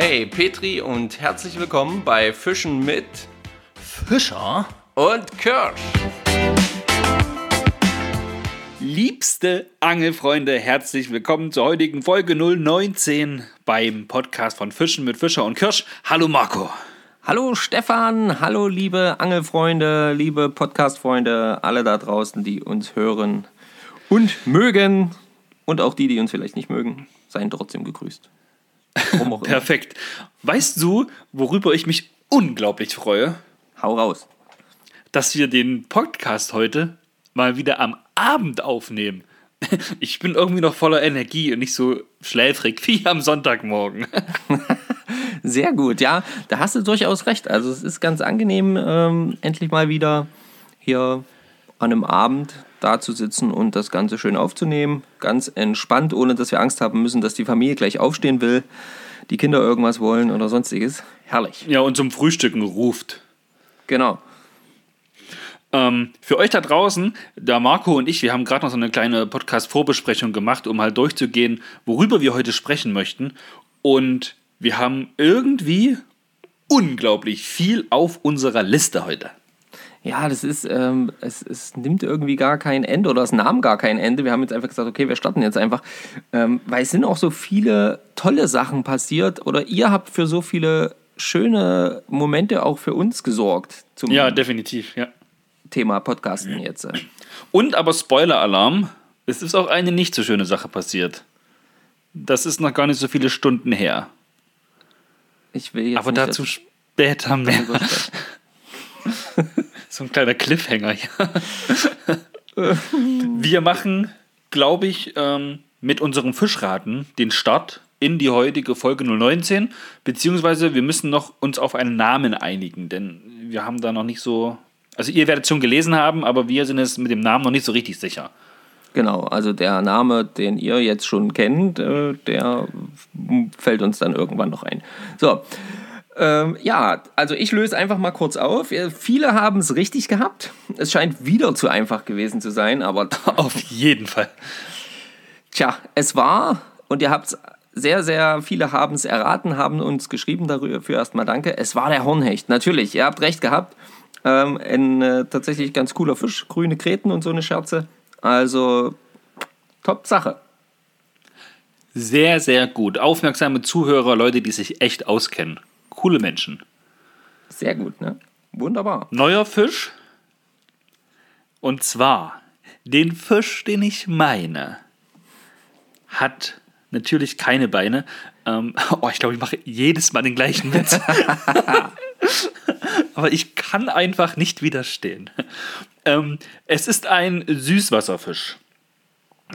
Hey Petri und herzlich willkommen bei Fischen mit Fischer? und Kirsch. Liebste Angelfreunde, herzlich willkommen zur heutigen Folge 019 beim Podcast von Fischen mit Fischer und Kirsch. Hallo Marco. Hallo Stefan, hallo liebe Angelfreunde, liebe Podcastfreunde, alle da draußen, die uns hören und mögen und auch die, die uns vielleicht nicht mögen, seien trotzdem gegrüßt. Perfekt. Weißt du, worüber ich mich unglaublich freue? Hau raus. Dass wir den Podcast heute mal wieder am Abend aufnehmen. Ich bin irgendwie noch voller Energie und nicht so schläfrig wie am Sonntagmorgen. Sehr gut, ja, da hast du durchaus recht. Also es ist ganz angenehm, ähm, endlich mal wieder hier an einem Abend da zu sitzen und das Ganze schön aufzunehmen. Ganz entspannt, ohne dass wir Angst haben müssen, dass die Familie gleich aufstehen will, die Kinder irgendwas wollen oder sonstiges. Herrlich. Ja, und zum Frühstücken ruft. Genau. Ähm, für euch da draußen, der Marco und ich, wir haben gerade noch so eine kleine Podcast-Vorbesprechung gemacht, um halt durchzugehen, worüber wir heute sprechen möchten. Und wir haben irgendwie unglaublich viel auf unserer Liste heute. Ja, das ist, ähm, es, es nimmt irgendwie gar kein Ende oder es nahm gar kein Ende. Wir haben jetzt einfach gesagt, okay, wir starten jetzt einfach, ähm, weil es sind auch so viele tolle Sachen passiert oder ihr habt für so viele schöne Momente auch für uns gesorgt zum Ja, definitiv, ja. Thema Podcasten jetzt. Und aber Spoiler-Alarm, es ist auch eine nicht so schöne Sache passiert. Das ist noch gar nicht so viele Stunden her. Ich will jetzt aber dazu später mehr. So ein kleiner Cliffhanger hier. Wir machen, glaube ich, ähm, mit unserem Fischraten den Start in die heutige Folge 019, beziehungsweise wir müssen noch uns auf einen Namen einigen, denn wir haben da noch nicht so. Also ihr werdet es schon gelesen haben, aber wir sind es mit dem Namen noch nicht so richtig sicher. Genau, also der Name, den ihr jetzt schon kennt, äh, der fällt uns dann irgendwann noch ein. So, ähm, ja, also ich löse einfach mal kurz auf. Äh, Viele haben es richtig gehabt. Es scheint wieder zu einfach gewesen zu sein, aber Auf jeden Fall. tja, es war, und ihr habt es sehr, sehr viele haben es erraten, haben uns geschrieben dafür erstmal danke. Es war der Hornhecht, natürlich, ihr habt recht gehabt. Ähm, ein äh, tatsächlich ganz cooler Fisch, grüne Kreten und so eine Scherze. Also, top Sache. Sehr, sehr gut. Aufmerksame Zuhörer, Leute, die sich echt auskennen. Coole Menschen. Sehr gut, ne? Wunderbar. Neuer Fisch. Und zwar, den Fisch, den ich meine, hat natürlich keine Beine. Ähm, oh, ich glaube, ich mache jedes Mal den gleichen Witz. Aber ich kann einfach nicht widerstehen. Ähm, es ist ein Süßwasserfisch.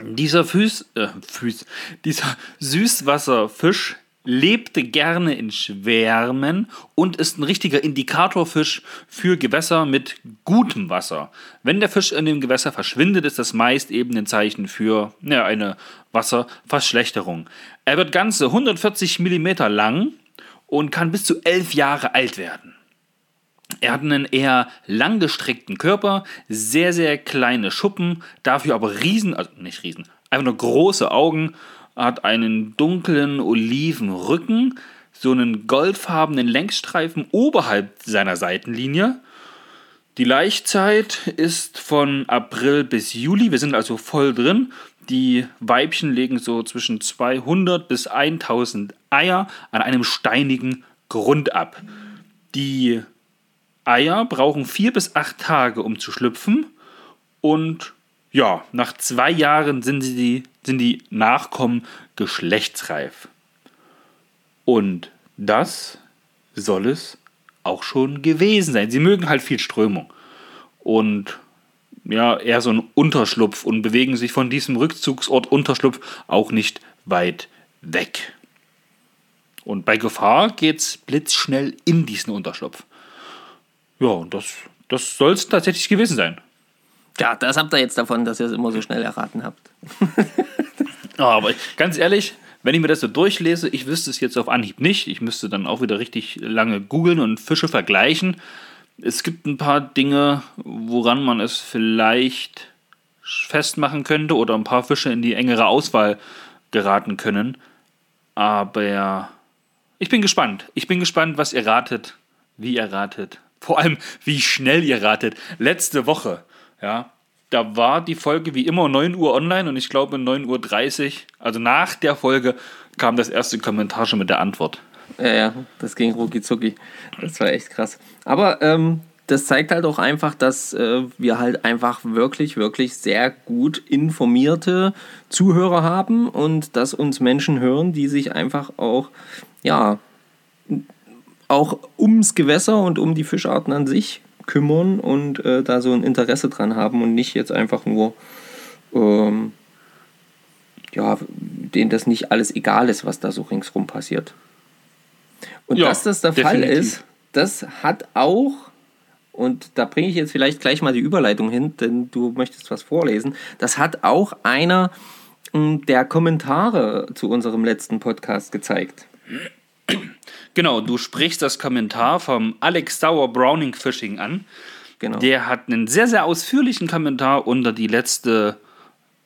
Dieser Füß, äh, Füß, dieser Süßwasserfisch lebte gerne in Schwärmen und ist ein richtiger Indikatorfisch für Gewässer mit gutem Wasser. Wenn der Fisch in dem Gewässer verschwindet, ist das meist eben ein Zeichen für ja, eine Wasserverschlechterung. Er wird ganze 140 mm lang und kann bis zu 11 Jahre alt werden. Er hat einen eher langgestreckten Körper, sehr, sehr kleine Schuppen, dafür aber riesen, also nicht riesen, einfach nur große Augen, hat einen dunklen Olivenrücken, so einen goldfarbenen Längsstreifen oberhalb seiner Seitenlinie. Die Laichzeit ist von April bis Juli, wir sind also voll drin. Die Weibchen legen so zwischen 200 bis 1000 Eier an einem steinigen Grund ab. Die Eier brauchen vier bis acht Tage, um zu schlüpfen. Und ja, nach zwei Jahren sind, sie, sind die Nachkommen geschlechtsreif. Und das soll es auch schon gewesen sein. Sie mögen halt viel Strömung. Und ja, eher so ein Unterschlupf und bewegen sich von diesem Rückzugsort Unterschlupf auch nicht weit weg. Und bei Gefahr geht's blitzschnell in diesen Unterschlupf. Ja, und das, das soll es tatsächlich gewesen sein. Ja, das habt ihr jetzt davon, dass ihr es immer so schnell erraten habt. Aber ganz ehrlich, wenn ich mir das so durchlese, ich wüsste es jetzt auf Anhieb nicht. Ich müsste dann auch wieder richtig lange googeln und Fische vergleichen. Es gibt ein paar Dinge, woran man es vielleicht festmachen könnte oder ein paar Fische in die engere Auswahl geraten können. Aber Ich bin gespannt. Ich bin gespannt, was ihr ratet, wie ihr ratet. Vor allem, wie schnell ihr ratet. Letzte Woche, ja, da war die Folge wie immer 9 Uhr online und ich glaube 9.30 Uhr, also nach der Folge, kam das erste Kommentar schon mit der Antwort. Ja, ja, das ging rucki zucki. Das war echt krass. Aber ähm, das zeigt halt auch einfach, dass äh, wir halt einfach wirklich, wirklich sehr gut informierte Zuhörer haben und dass uns Menschen hören, die sich einfach auch, ja, auch ums Gewässer und um die Fischarten an sich kümmern und äh, da so ein Interesse dran haben und nicht jetzt einfach nur, ähm, ja, denen das nicht alles egal ist, was da so ringsrum passiert. Und ja, dass das der definitiv. Fall ist, das hat auch und da bringe ich jetzt vielleicht gleich mal die Überleitung hin, denn du möchtest was vorlesen. Das hat auch einer hm, der Kommentare zu unserem letzten Podcast gezeigt. Genau, du sprichst das Kommentar vom Alex Sauer Browning Fishing an. Genau. Der hat einen sehr, sehr ausführlichen Kommentar unter die letzte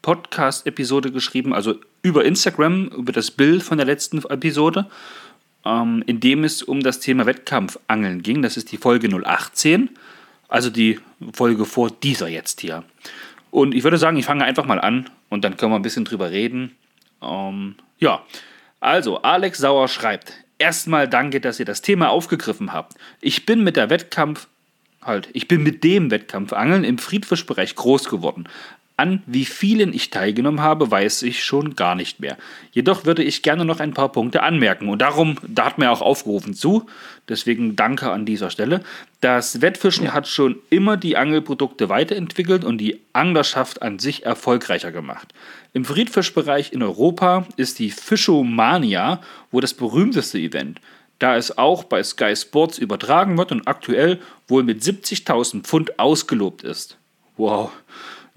Podcast-Episode geschrieben, also über Instagram, über das Bild von der letzten Episode ähm, in dem es um das Thema Wettkampfangeln ging. Das ist die Folge 018, also die Folge vor dieser jetzt hier. Und ich würde sagen, ich fange einfach mal an und dann können wir ein bisschen drüber reden. Ähm, ja, also Alex Sauer schreibt, erstmal danke, dass ihr das Thema aufgegriffen habt. Ich bin mit der Wettkampf halt, ich bin mit dem Wettkampfangeln im Friedfischbereich groß geworden. An wie vielen ich teilgenommen habe, weiß ich schon gar nicht mehr. Jedoch würde ich gerne noch ein paar Punkte anmerken und darum, da hat mir auch aufgerufen zu, deswegen danke an dieser Stelle. Das Wettfischen hat schon immer die Angelprodukte weiterentwickelt und die Anglerschaft an sich erfolgreicher gemacht. Im Friedfischbereich in Europa ist die Fischomania wohl das berühmteste Event da es auch bei Sky Sports übertragen wird und aktuell wohl mit 70.000 Pfund ausgelobt ist. Wow.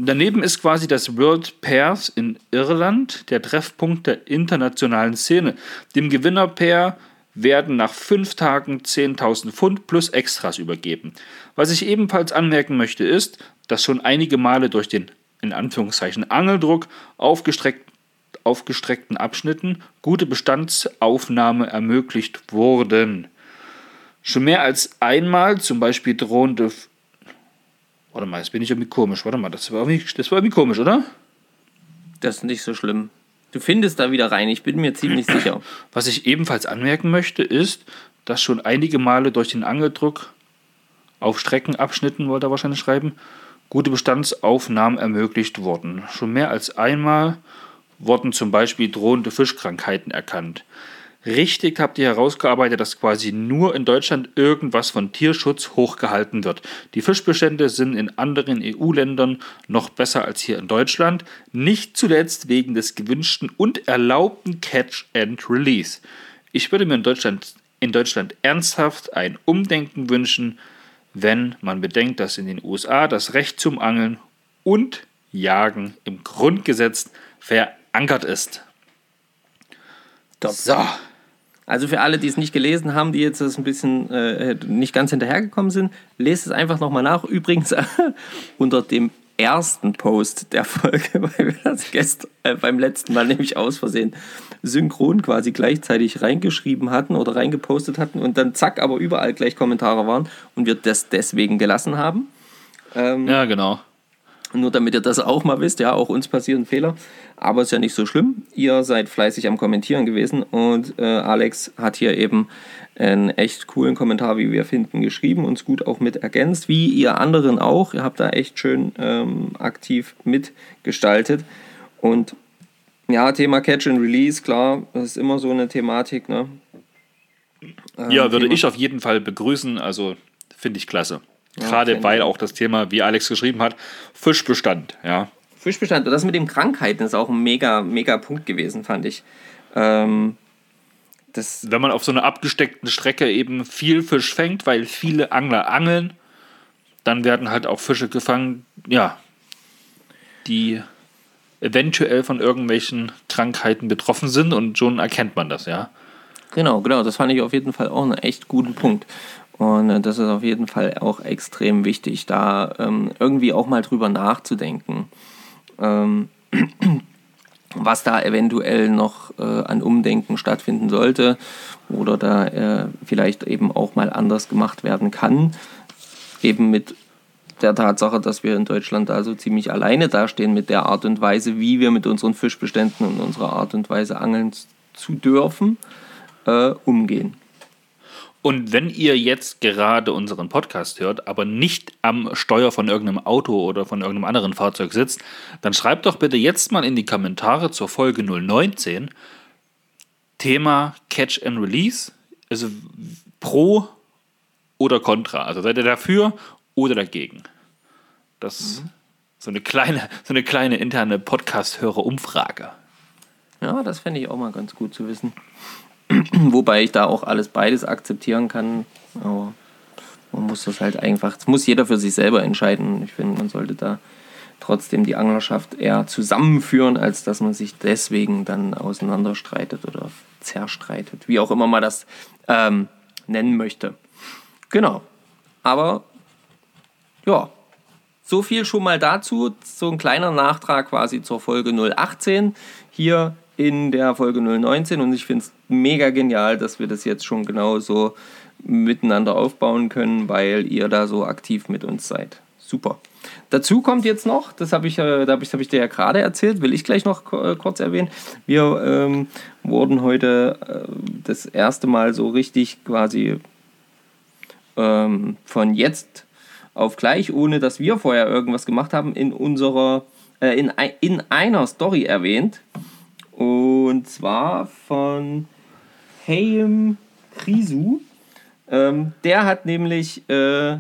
Daneben ist quasi das World Pairs in Irland der Treffpunkt der internationalen Szene. Dem Gewinnerpair werden nach fünf Tagen 10.000 Pfund plus Extras übergeben. Was ich ebenfalls anmerken möchte ist, dass schon einige Male durch den in Anführungszeichen Angeldruck aufgestreckt, aufgestreckten Abschnitten gute Bestandsaufnahme ermöglicht wurden. Schon mehr als einmal, zum Beispiel drohende Warte mal, jetzt bin ich irgendwie komisch. Warte mal, das war irgendwie, das war irgendwie komisch, oder? Das ist nicht so schlimm. Du findest da wieder rein, ich bin mir ziemlich sicher. Was ich ebenfalls anmerken möchte, ist, dass schon einige Male durch den Angeldruck auf Streckenabschnitten, wollte er wahrscheinlich schreiben, gute Bestandsaufnahmen ermöglicht wurden. Schon mehr als einmal wurden zum Beispiel drohende Fischkrankheiten erkannt. Richtig habt ihr herausgearbeitet, dass quasi nur in Deutschland irgendwas von Tierschutz hochgehalten wird. Die Fischbestände sind in anderen EU-Ländern noch besser als hier in Deutschland, nicht zuletzt wegen des gewünschten und erlaubten Catch and Release. Ich würde mir in Deutschland, in Deutschland ernsthaft ein Umdenken wünschen, wenn man bedenkt, dass in den USA das Recht zum Angeln und Jagen im Grundgesetz verankert ist. So. Also für alle, die es nicht gelesen haben, die jetzt das ein bisschen äh, nicht ganz hinterhergekommen sind, lest es einfach nochmal nach. Übrigens unter dem ersten Post der Folge, weil wir das gestern, äh, beim letzten Mal nämlich aus Versehen synchron quasi gleichzeitig reingeschrieben hatten oder reingepostet hatten und dann zack, aber überall gleich Kommentare waren und wir das deswegen gelassen haben. Ähm, ja, genau. Nur damit ihr das auch mal wisst, ja, auch uns passieren Fehler, aber ist ja nicht so schlimm. Ihr seid fleißig am Kommentieren gewesen und äh, Alex hat hier eben einen echt coolen Kommentar, wie wir finden, geschrieben, uns gut auch mit ergänzt, wie ihr anderen auch. Ihr habt da echt schön ähm, aktiv mitgestaltet und ja, Thema Catch and Release, klar, das ist immer so eine Thematik, ne? Ähm, ja, würde Thema. ich auf jeden Fall begrüßen, also finde ich klasse. Gerade okay. weil auch das Thema, wie Alex geschrieben hat, Fischbestand, ja. Fischbestand. Und das mit den Krankheiten ist auch ein mega, mega Punkt gewesen, fand ich. Ähm, das Wenn man auf so einer abgesteckten Strecke eben viel Fisch fängt, weil viele Angler angeln, dann werden halt auch Fische gefangen, ja, die eventuell von irgendwelchen Krankheiten betroffen sind und schon erkennt man das, ja. Genau, genau, das fand ich auf jeden Fall auch einen echt guten Punkt. Und äh, das ist auf jeden Fall auch extrem wichtig, da ähm, irgendwie auch mal drüber nachzudenken. Ähm, was da eventuell noch äh, an Umdenken stattfinden sollte oder da äh, vielleicht eben auch mal anders gemacht werden kann. Eben mit der Tatsache, dass wir in Deutschland da so ziemlich alleine dastehen mit der Art und Weise, wie wir mit unseren Fischbeständen und unserer Art und Weise angeln zu dürfen, äh, umgehen. Und wenn ihr jetzt gerade unseren Podcast hört, aber nicht am Steuer von irgendeinem Auto oder von irgendeinem anderen Fahrzeug sitzt, dann schreibt doch bitte jetzt mal in die Kommentare zur Folge 019 Thema Catch and Release, also pro oder contra. Also seid ihr dafür oder dagegen? Das ist mhm. so eine kleine, so eine kleine interne Podcast-Hörer-Umfrage. Ja, das fände ich auch mal ganz gut zu wissen. Wobei ich da auch alles beides akzeptieren kann. Aber man muss das halt einfach, das muss jeder für sich selber entscheiden. Ich finde, man sollte da trotzdem die Anglerschaft eher zusammenführen, als dass man sich deswegen dann auseinanderstreitet oder zerstreitet. Wie auch immer man das ähm, nennen möchte. Genau. Aber ja, so viel schon mal dazu. So ein kleiner Nachtrag quasi zur Folge 018. Hier in der Folge 019 und ich finde es mega genial, dass wir das jetzt schon genauso miteinander aufbauen können, weil ihr da so aktiv mit uns seid. Super. Dazu kommt jetzt noch, das habe ich, äh, ich, hab ich dir ja gerade erzählt, will ich gleich noch äh, kurz erwähnen. Wir ähm, wurden heute äh, das erste Mal so richtig quasi ähm, von jetzt auf gleich, ohne dass wir vorher irgendwas gemacht haben, in unserer, äh, in, in einer Story erwähnt. Und zwar von Hayem Krisu. Ähm, der hat nämlich, äh,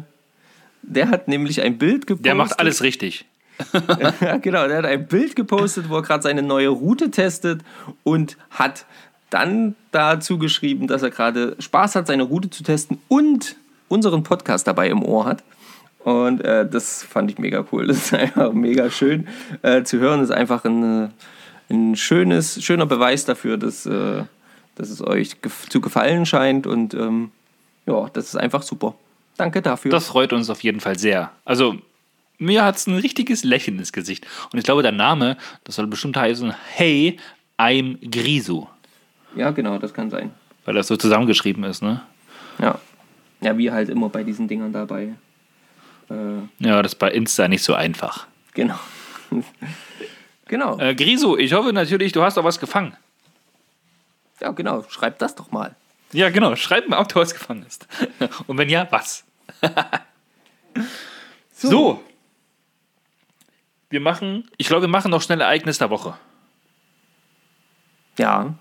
der hat nämlich ein Bild gepostet. Der macht alles richtig. ja, genau, der hat ein Bild gepostet, wo er gerade seine neue Route testet und hat dann dazu geschrieben, dass er gerade Spaß hat, seine Route zu testen und unseren Podcast dabei im Ohr hat. Und äh, das fand ich mega cool. Das ist einfach mega schön äh, zu hören. Das ist einfach ein ein schönes, schöner Beweis dafür, dass, äh, dass es euch gef zu gefallen scheint und ähm, ja, das ist einfach super. Danke dafür. Das freut uns auf jeden Fall sehr. Also mir hat es ein richtiges Lächeln ins Gesicht. Und ich glaube, der Name, das soll bestimmt heißen, Hey, I'm Grisu. Ja, genau, das kann sein. Weil das so zusammengeschrieben ist, ne? Ja. Ja, wie halt immer bei diesen Dingern dabei. Äh, ja, das ist bei Insta nicht so einfach. Genau. Genau. Äh, Griso, ich hoffe natürlich, du hast auch was gefangen. Ja, genau. Schreib das doch mal. Ja, genau. Schreib mal, ob du was gefangen hast. Und wenn ja, was? so. so. Wir machen, ich glaube, wir machen noch schnell Ereignis der Woche. Ja.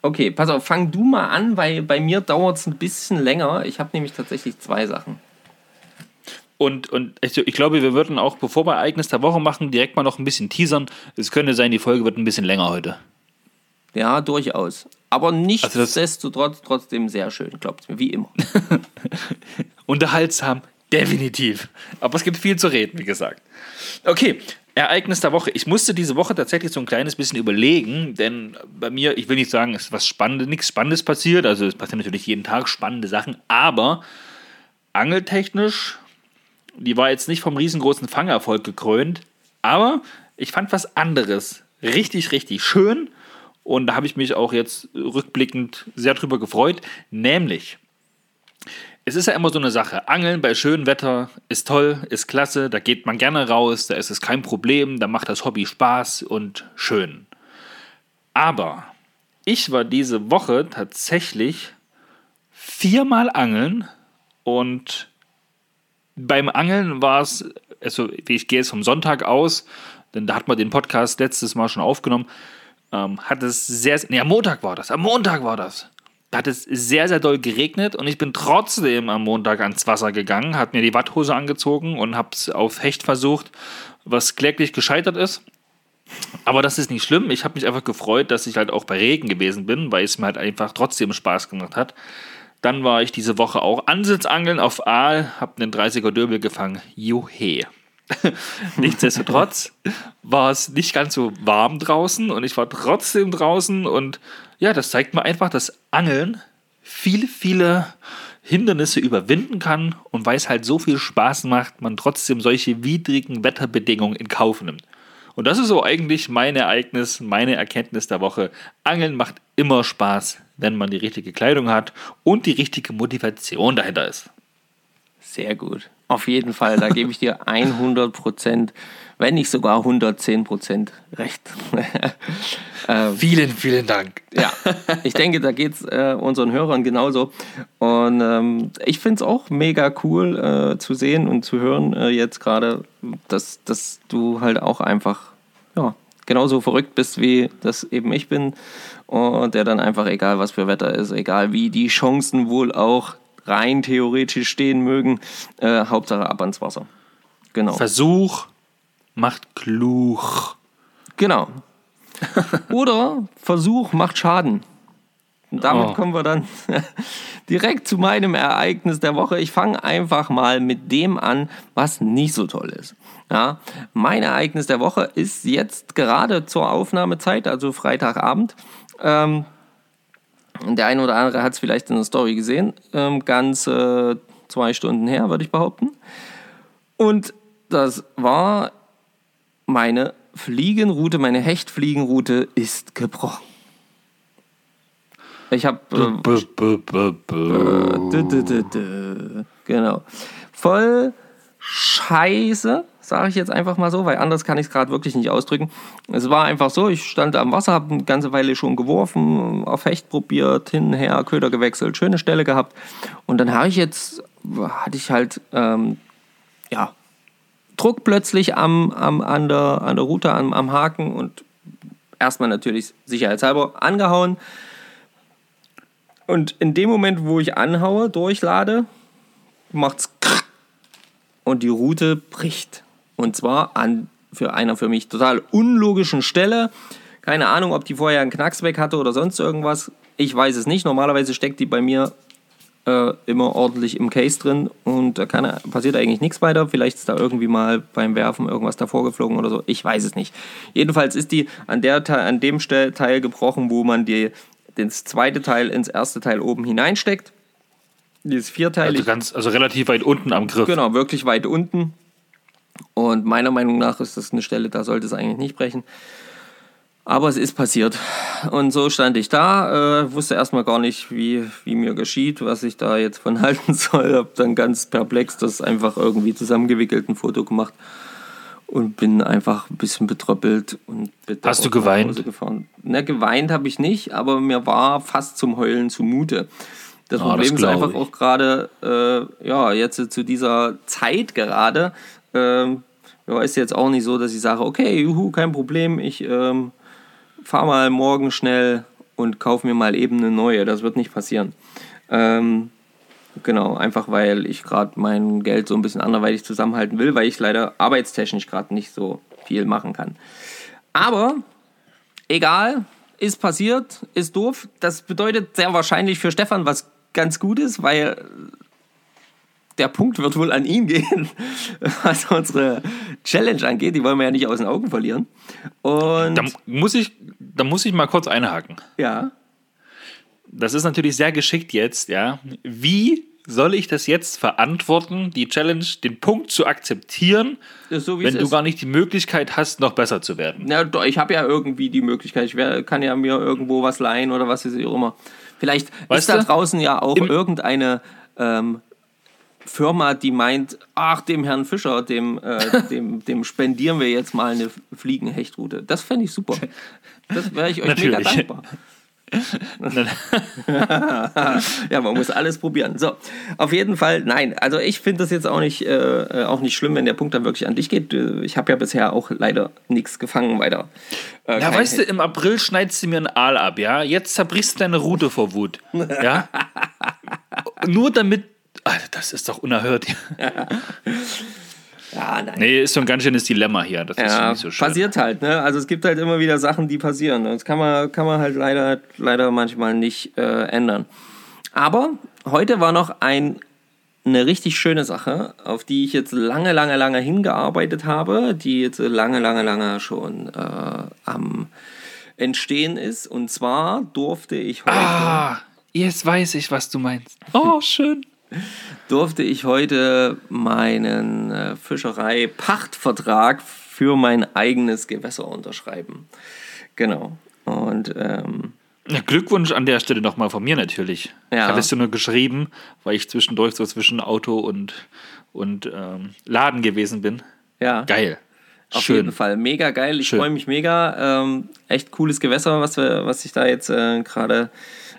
Okay, pass auf, fang du mal an, weil bei mir dauert es ein bisschen länger. Ich habe nämlich tatsächlich zwei Sachen. Und, und ich, ich, glaube, wir würden auch, bevor wir Ereignis der Woche machen, direkt mal noch ein bisschen teasern. Es könnte sein, die Folge wird ein bisschen länger heute. Ja, durchaus. Aber nichtsdestotrotz also trotzdem sehr schön, glaubt mir, wie immer. Unterhaltsam, definitiv. Aber es gibt viel zu reden, wie gesagt. Okay, Ereignis der Woche. Ich musste diese Woche tatsächlich so ein kleines bisschen überlegen, denn bei mir, ich will nicht sagen, es ist was Spannendes, nichts Spannendes passiert. Also es passieren natürlich jeden Tag spannende Sachen, aber angeltechnisch die war jetzt nicht vom riesengroßen Fangerfolg gekrönt, aber ich fand was anderes richtig, richtig schön und da habe ich mich auch jetzt rückblickend sehr drüber gefreut, nämlich es ist ja immer so eine Sache. Angeln bei schönem Wetter ist toll, ist klasse, da geht man gerne raus, da ist es kein Problem, da macht das Hobby Spaß und schön. Aber ich war diese Woche tatsächlich viermal angeln und beim Angeln war es, also ich gehe jetzt vom Sonntag aus, denn da hat man den Podcast letztes Mal schon aufgenommen, ähm, hat es sehr, nee, am Montag war das, am Montag war das. Da hat es sehr, sehr doll geregnet und ich bin trotzdem am Montag ans Wasser gegangen, habe mir die Watthose angezogen und habe es auf Hecht versucht, was kläglich gescheitert ist. Aber das ist nicht schlimm. Ich habe mich einfach gefreut, dass ich halt auch bei Regen gewesen bin, weil es mir halt einfach trotzdem Spaß gemacht hat. Dann war ich diese Woche auch Ansitzangeln auf Aal, habe einen 30er Döbel gefangen. Juhe. Nichtsdestotrotz war es nicht ganz so warm draußen und ich war trotzdem draußen und ja, das zeigt mir einfach, dass Angeln viele, viele Hindernisse überwinden kann und weil es halt so viel Spaß macht, man trotzdem solche widrigen Wetterbedingungen in Kauf nimmt. Und das ist so eigentlich mein Ereignis, meine Erkenntnis der Woche. Angeln macht immer Spaß, wenn man die richtige Kleidung hat und die richtige Motivation dahinter ist. Sehr gut. Auf jeden Fall, da gebe ich dir 100 Prozent, wenn nicht sogar 110 Prozent recht. ähm, vielen, vielen Dank. Ja, ich denke, da geht es äh, unseren Hörern genauso. Und ähm, ich finde es auch mega cool äh, zu sehen und zu hören äh, jetzt gerade, dass, dass du halt auch einfach ja, genauso verrückt bist, wie das eben ich bin. Und der dann einfach, egal was für Wetter ist, egal wie die Chancen wohl auch rein theoretisch stehen mögen. Äh, Hauptsache ab ans Wasser. Genau. Versuch macht klug. Genau. Oder Versuch macht Schaden. Und damit oh. kommen wir dann direkt zu meinem Ereignis der Woche. Ich fange einfach mal mit dem an, was nicht so toll ist. Ja, mein Ereignis der Woche ist jetzt gerade zur Aufnahmezeit, also Freitagabend. Ähm, der eine oder andere hat es vielleicht in der Story gesehen. Ähm, ganz äh, zwei Stunden her, würde ich behaupten. Und das war meine Fliegenroute, meine Hechtfliegenroute ist gebrochen. Ich habe. Äh, genau. Voll scheiße sage ich jetzt einfach mal so, weil anders kann ich es gerade wirklich nicht ausdrücken. Es war einfach so, ich stand am Wasser, habe eine ganze Weile schon geworfen, auf Hecht probiert, hin her, Köder gewechselt, schöne Stelle gehabt. Und dann habe ich jetzt, hatte ich halt, ähm, ja, Druck plötzlich am, am, an, der, an der Route, am, am Haken und erstmal natürlich sicherheitshalber angehauen. Und in dem Moment, wo ich anhaue, durchlade, macht's und die Route bricht. Und zwar an für einer für mich total unlogischen Stelle. Keine Ahnung, ob die vorher einen Knacks weg hatte oder sonst irgendwas. Ich weiß es nicht. Normalerweise steckt die bei mir äh, immer ordentlich im Case drin und da kann, passiert eigentlich nichts weiter. Vielleicht ist da irgendwie mal beim Werfen irgendwas davor geflogen oder so. Ich weiß es nicht. Jedenfalls ist die an, der, an dem Teil gebrochen, wo man die, das zweite Teil ins erste Teil oben hineinsteckt. Dieses vierteilig. Also, ganz, also relativ weit unten am Griff. Genau, wirklich weit unten. Und meiner Meinung nach ist das eine Stelle, da sollte es eigentlich nicht brechen. Aber es ist passiert. Und so stand ich da, äh, wusste erstmal gar nicht, wie, wie mir geschieht, was ich da jetzt von halten soll. Hab dann ganz perplex das einfach irgendwie zusammengewickelt, ein Foto gemacht und bin einfach ein bisschen betröppelt und Hast du geweint? Gefahren. Na, geweint habe ich nicht, aber mir war fast zum Heulen zumute. Das oh, Problem das ist einfach ich. auch gerade, äh, ja, jetzt zu dieser Zeit gerade, ähm, ja, ist jetzt auch nicht so, dass ich sage, okay, juhu, kein Problem, ich ähm, fahre mal morgen schnell und kaufe mir mal eben eine neue. Das wird nicht passieren. Ähm, genau, einfach weil ich gerade mein Geld so ein bisschen anderweitig zusammenhalten will, weil ich leider arbeitstechnisch gerade nicht so viel machen kann. Aber egal, ist passiert, ist doof. Das bedeutet sehr wahrscheinlich für Stefan was ganz Gutes, weil der Punkt wird wohl an ihn gehen, was unsere Challenge angeht. Die wollen wir ja nicht aus den Augen verlieren. Und da muss ich, da muss ich mal kurz einhaken. Ja. Das ist natürlich sehr geschickt jetzt, ja. Wie soll ich das jetzt verantworten, die Challenge, den Punkt zu akzeptieren, so, wenn du ist. gar nicht die Möglichkeit hast, noch besser zu werden? Ja, doch, ich habe ja irgendwie die Möglichkeit. Ich kann ja mir irgendwo was leihen oder was ist auch immer. Vielleicht weißt ist da draußen ja auch irgendeine ähm, Firma, die meint, ach, dem Herrn Fischer, dem, äh, dem, dem spendieren wir jetzt mal eine Fliegenhechtroute. Das fände ich super. Das wäre ich euch Natürlich. mega dankbar. ja, man muss alles probieren. So, auf jeden Fall, nein. Also ich finde das jetzt auch nicht, äh, auch nicht schlimm, wenn der Punkt dann wirklich an dich geht. Ich habe ja bisher auch leider nichts gefangen weiter. Äh, ja, weißt Held. du, im April schneidest du mir ein Aal ab, ja? Jetzt zerbrichst du deine Route vor Wut. Ja? Nur damit Alter, das ist doch unerhört. Ja, nein. Nee, ist so ein ganz schönes Dilemma hier. Das ja, ist so schön. Passiert halt, ne? Also es gibt halt immer wieder Sachen, die passieren. Das kann man, kann man halt leider, leider manchmal nicht äh, ändern. Aber heute war noch ein, eine richtig schöne Sache, auf die ich jetzt lange, lange, lange hingearbeitet habe, die jetzt lange, lange, lange schon äh, am Entstehen ist. Und zwar durfte ich heute. Ah, jetzt weiß ich, was du meinst. Oh, schön durfte ich heute meinen äh, Fischerei-Pachtvertrag für mein eigenes Gewässer unterschreiben. Genau. Und ähm, ja, Glückwunsch an der Stelle nochmal von mir natürlich. Ja. Es dir nur geschrieben, weil ich zwischendurch so zwischen Auto und, und ähm, Laden gewesen bin. ja. Geil. Auf Schön. jeden Fall, mega geil. Ich freue mich mega. Ähm, echt cooles Gewässer, was, wir, was ich da jetzt äh, gerade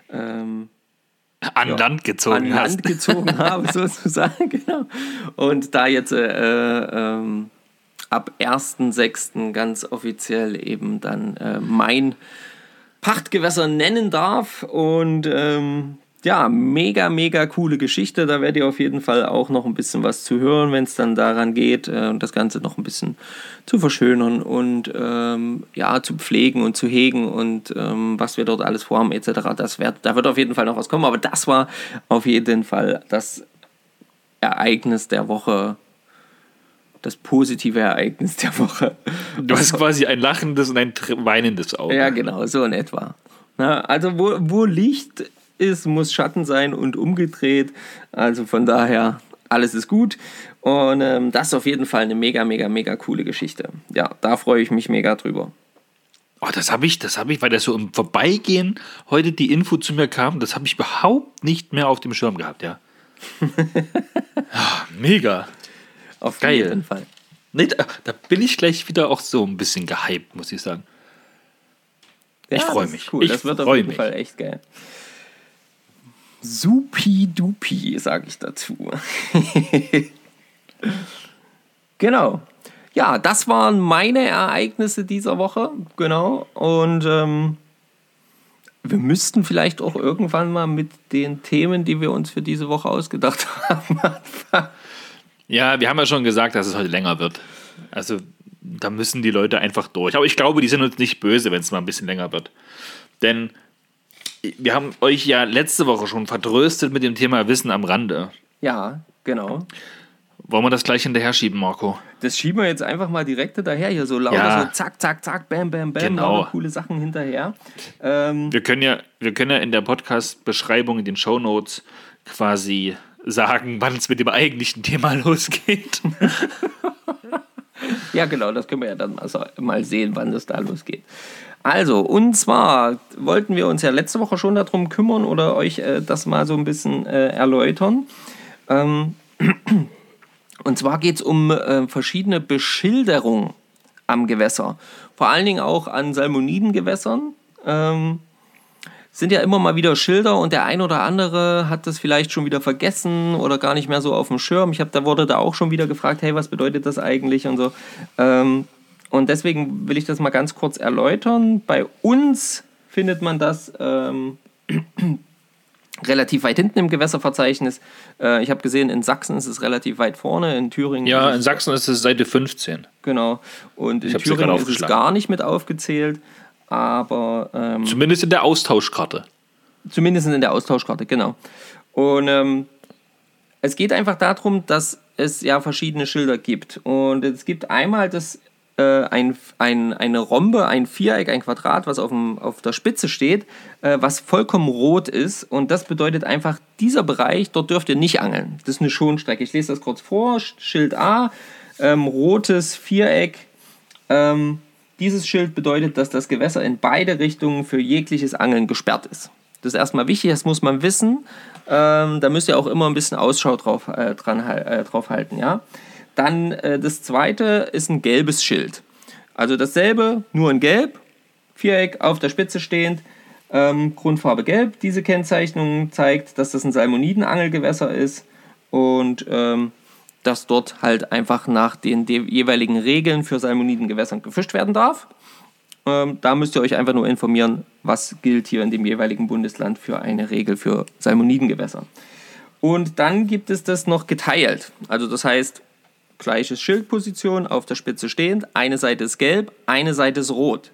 ähm, An Ja. Land gezogen an hast. Land gezogen habe, sozusagen. Genau. Und da jetzt äh, ähm, ab 1.6. ganz offiziell eben dann äh, mein Pachtgewässer nennen darf. Und ähm, ja, mega, mega coole Geschichte. Da werdet ihr auf jeden Fall auch noch ein bisschen was zu hören, wenn es dann daran geht, äh, das Ganze noch ein bisschen zu verschönern und ähm, ja, zu pflegen und zu hegen und ähm, was wir dort alles vorhaben, etc. Das wird, da wird auf jeden Fall noch was kommen. Aber das war auf jeden Fall das Ereignis der Woche. Das positive Ereignis der Woche. Du hast quasi ein lachendes und ein weinendes Auge. Ja, genau, so in etwa. Na, also wo, wo Licht ist, muss Schatten sein und umgedreht. Also von daher, alles ist gut. Und ähm, das ist auf jeden Fall eine mega, mega, mega coole Geschichte. Ja, da freue ich mich mega drüber. Oh, das habe ich, das habe ich, weil das so im Vorbeigehen heute die Info zu mir kam, das habe ich überhaupt nicht mehr auf dem Schirm gehabt, ja. Ah, Mega. Auf Geil. jeden Fall. Nee, da, da bin ich gleich wieder auch so ein bisschen gehypt, muss ich sagen. Ich freu das ist mich. Cool. Ich das wird auf jeden mich. Fall echt geil. Supi-dupi, sage ich dazu. genau. Ja, das waren meine Ereignisse dieser Woche. Genau. Und ähm, wir müssten vielleicht auch irgendwann mal mit den Themen, die wir uns für diese Woche ausgedacht haben. Ja, wir haben ja schon gesagt, dass es heute länger wird. Also, da müssen die Leute einfach durch. Aber ich glaube, die sind uns nicht böse, wenn es mal ein bisschen länger wird. Denn wir haben euch ja letzte Woche schon vertröstet mit dem Thema Wissen am Rande. Ja, genau. Wollen wir das gleich hinterher schieben, Marco? Das schieben wir jetzt einfach mal direkt hinterher. Hier so lauter, Ja. so zack, zack, zack, bam, bam, bam. Genau. Coole Sachen hinterher. Ähm, Wir können ja, wir können ja in der Podcast-Beschreibung, in den Shownotes quasi sagen, wann es mit dem eigentlichen Thema losgeht. ja, genau, das können wir ja dann mal, sehen, wann das da losgeht. Also, und zwar wollten wir uns ja letzte Woche schon darum kümmern oder euch äh, das mal so ein bisschen äh, erläutern. Ähm, und zwar geht es um äh, verschiedene Beschilderungen am Gewässer. Vor allen Dingen auch an Salmonidengewässern. Ähm, sind ja immer mal wieder Schilder und der ein oder andere hat das vielleicht schon wieder vergessen oder gar nicht mehr so auf dem Schirm. Ich habe da wurde da auch schon wieder gefragt, hey, was bedeutet das eigentlich und so. Ähm, und deswegen will ich das mal ganz kurz erläutern. Bei uns findet man das ähm, relativ weit hinten im Gewässerverzeichnis. Äh, ich habe gesehen, in Sachsen ist es relativ weit vorne, in Thüringen Ja, in Sachsen ist es Seite 15. Genau. Und in Thüringen ist es gar nicht mit aufgezählt. Aber ähm, Zumindest in der Austauschkarte. zumindest in der Austauschkarte, genau. Und ähm, es geht einfach darum, dass es ja verschiedene Schilder gibt. Und es gibt einmal das, äh, ein, ein, eine Rombe, ein Viereck, ein Quadrat, was auf, dem, auf der Spitze steht, äh, was vollkommen rot ist. Und das bedeutet einfach, dieser Bereich, dort dürft ihr nicht angeln. Das ist eine Schonstrecke. Ich lese das kurz vor. Schild A, ähm, rotes Viereck. Ähm, dieses Schild bedeutet, dass das Gewässer in beide Richtungen für jegliches Angeln gesperrt ist. Das ist erstmal wichtig, das muss man wissen. Ähm, da müsst ihr auch immer ein bisschen Ausschau drauf, äh, dran, äh, drauf halten. Ja? Dann äh, das zweite ist ein gelbes Schild. Also dasselbe, nur in gelb, Viereck auf der Spitze stehend, ähm, Grundfarbe gelb. Diese Kennzeichnung zeigt, dass das ein Salmonidenangelgewässer ist und ähm, dass dort halt einfach nach den de- jeweiligen Regeln für Salmonidengewässern gefischt werden darf. Ähm, da müsst ihr euch einfach nur informieren, was gilt hier in dem jeweiligen Bundesland für eine Regel für Salmonidengewässer. Und dann gibt es das noch geteilt. Also das heißt, gleiches Schildposition auf der Spitze stehend. Eine Seite ist gelb, eine Seite ist rot.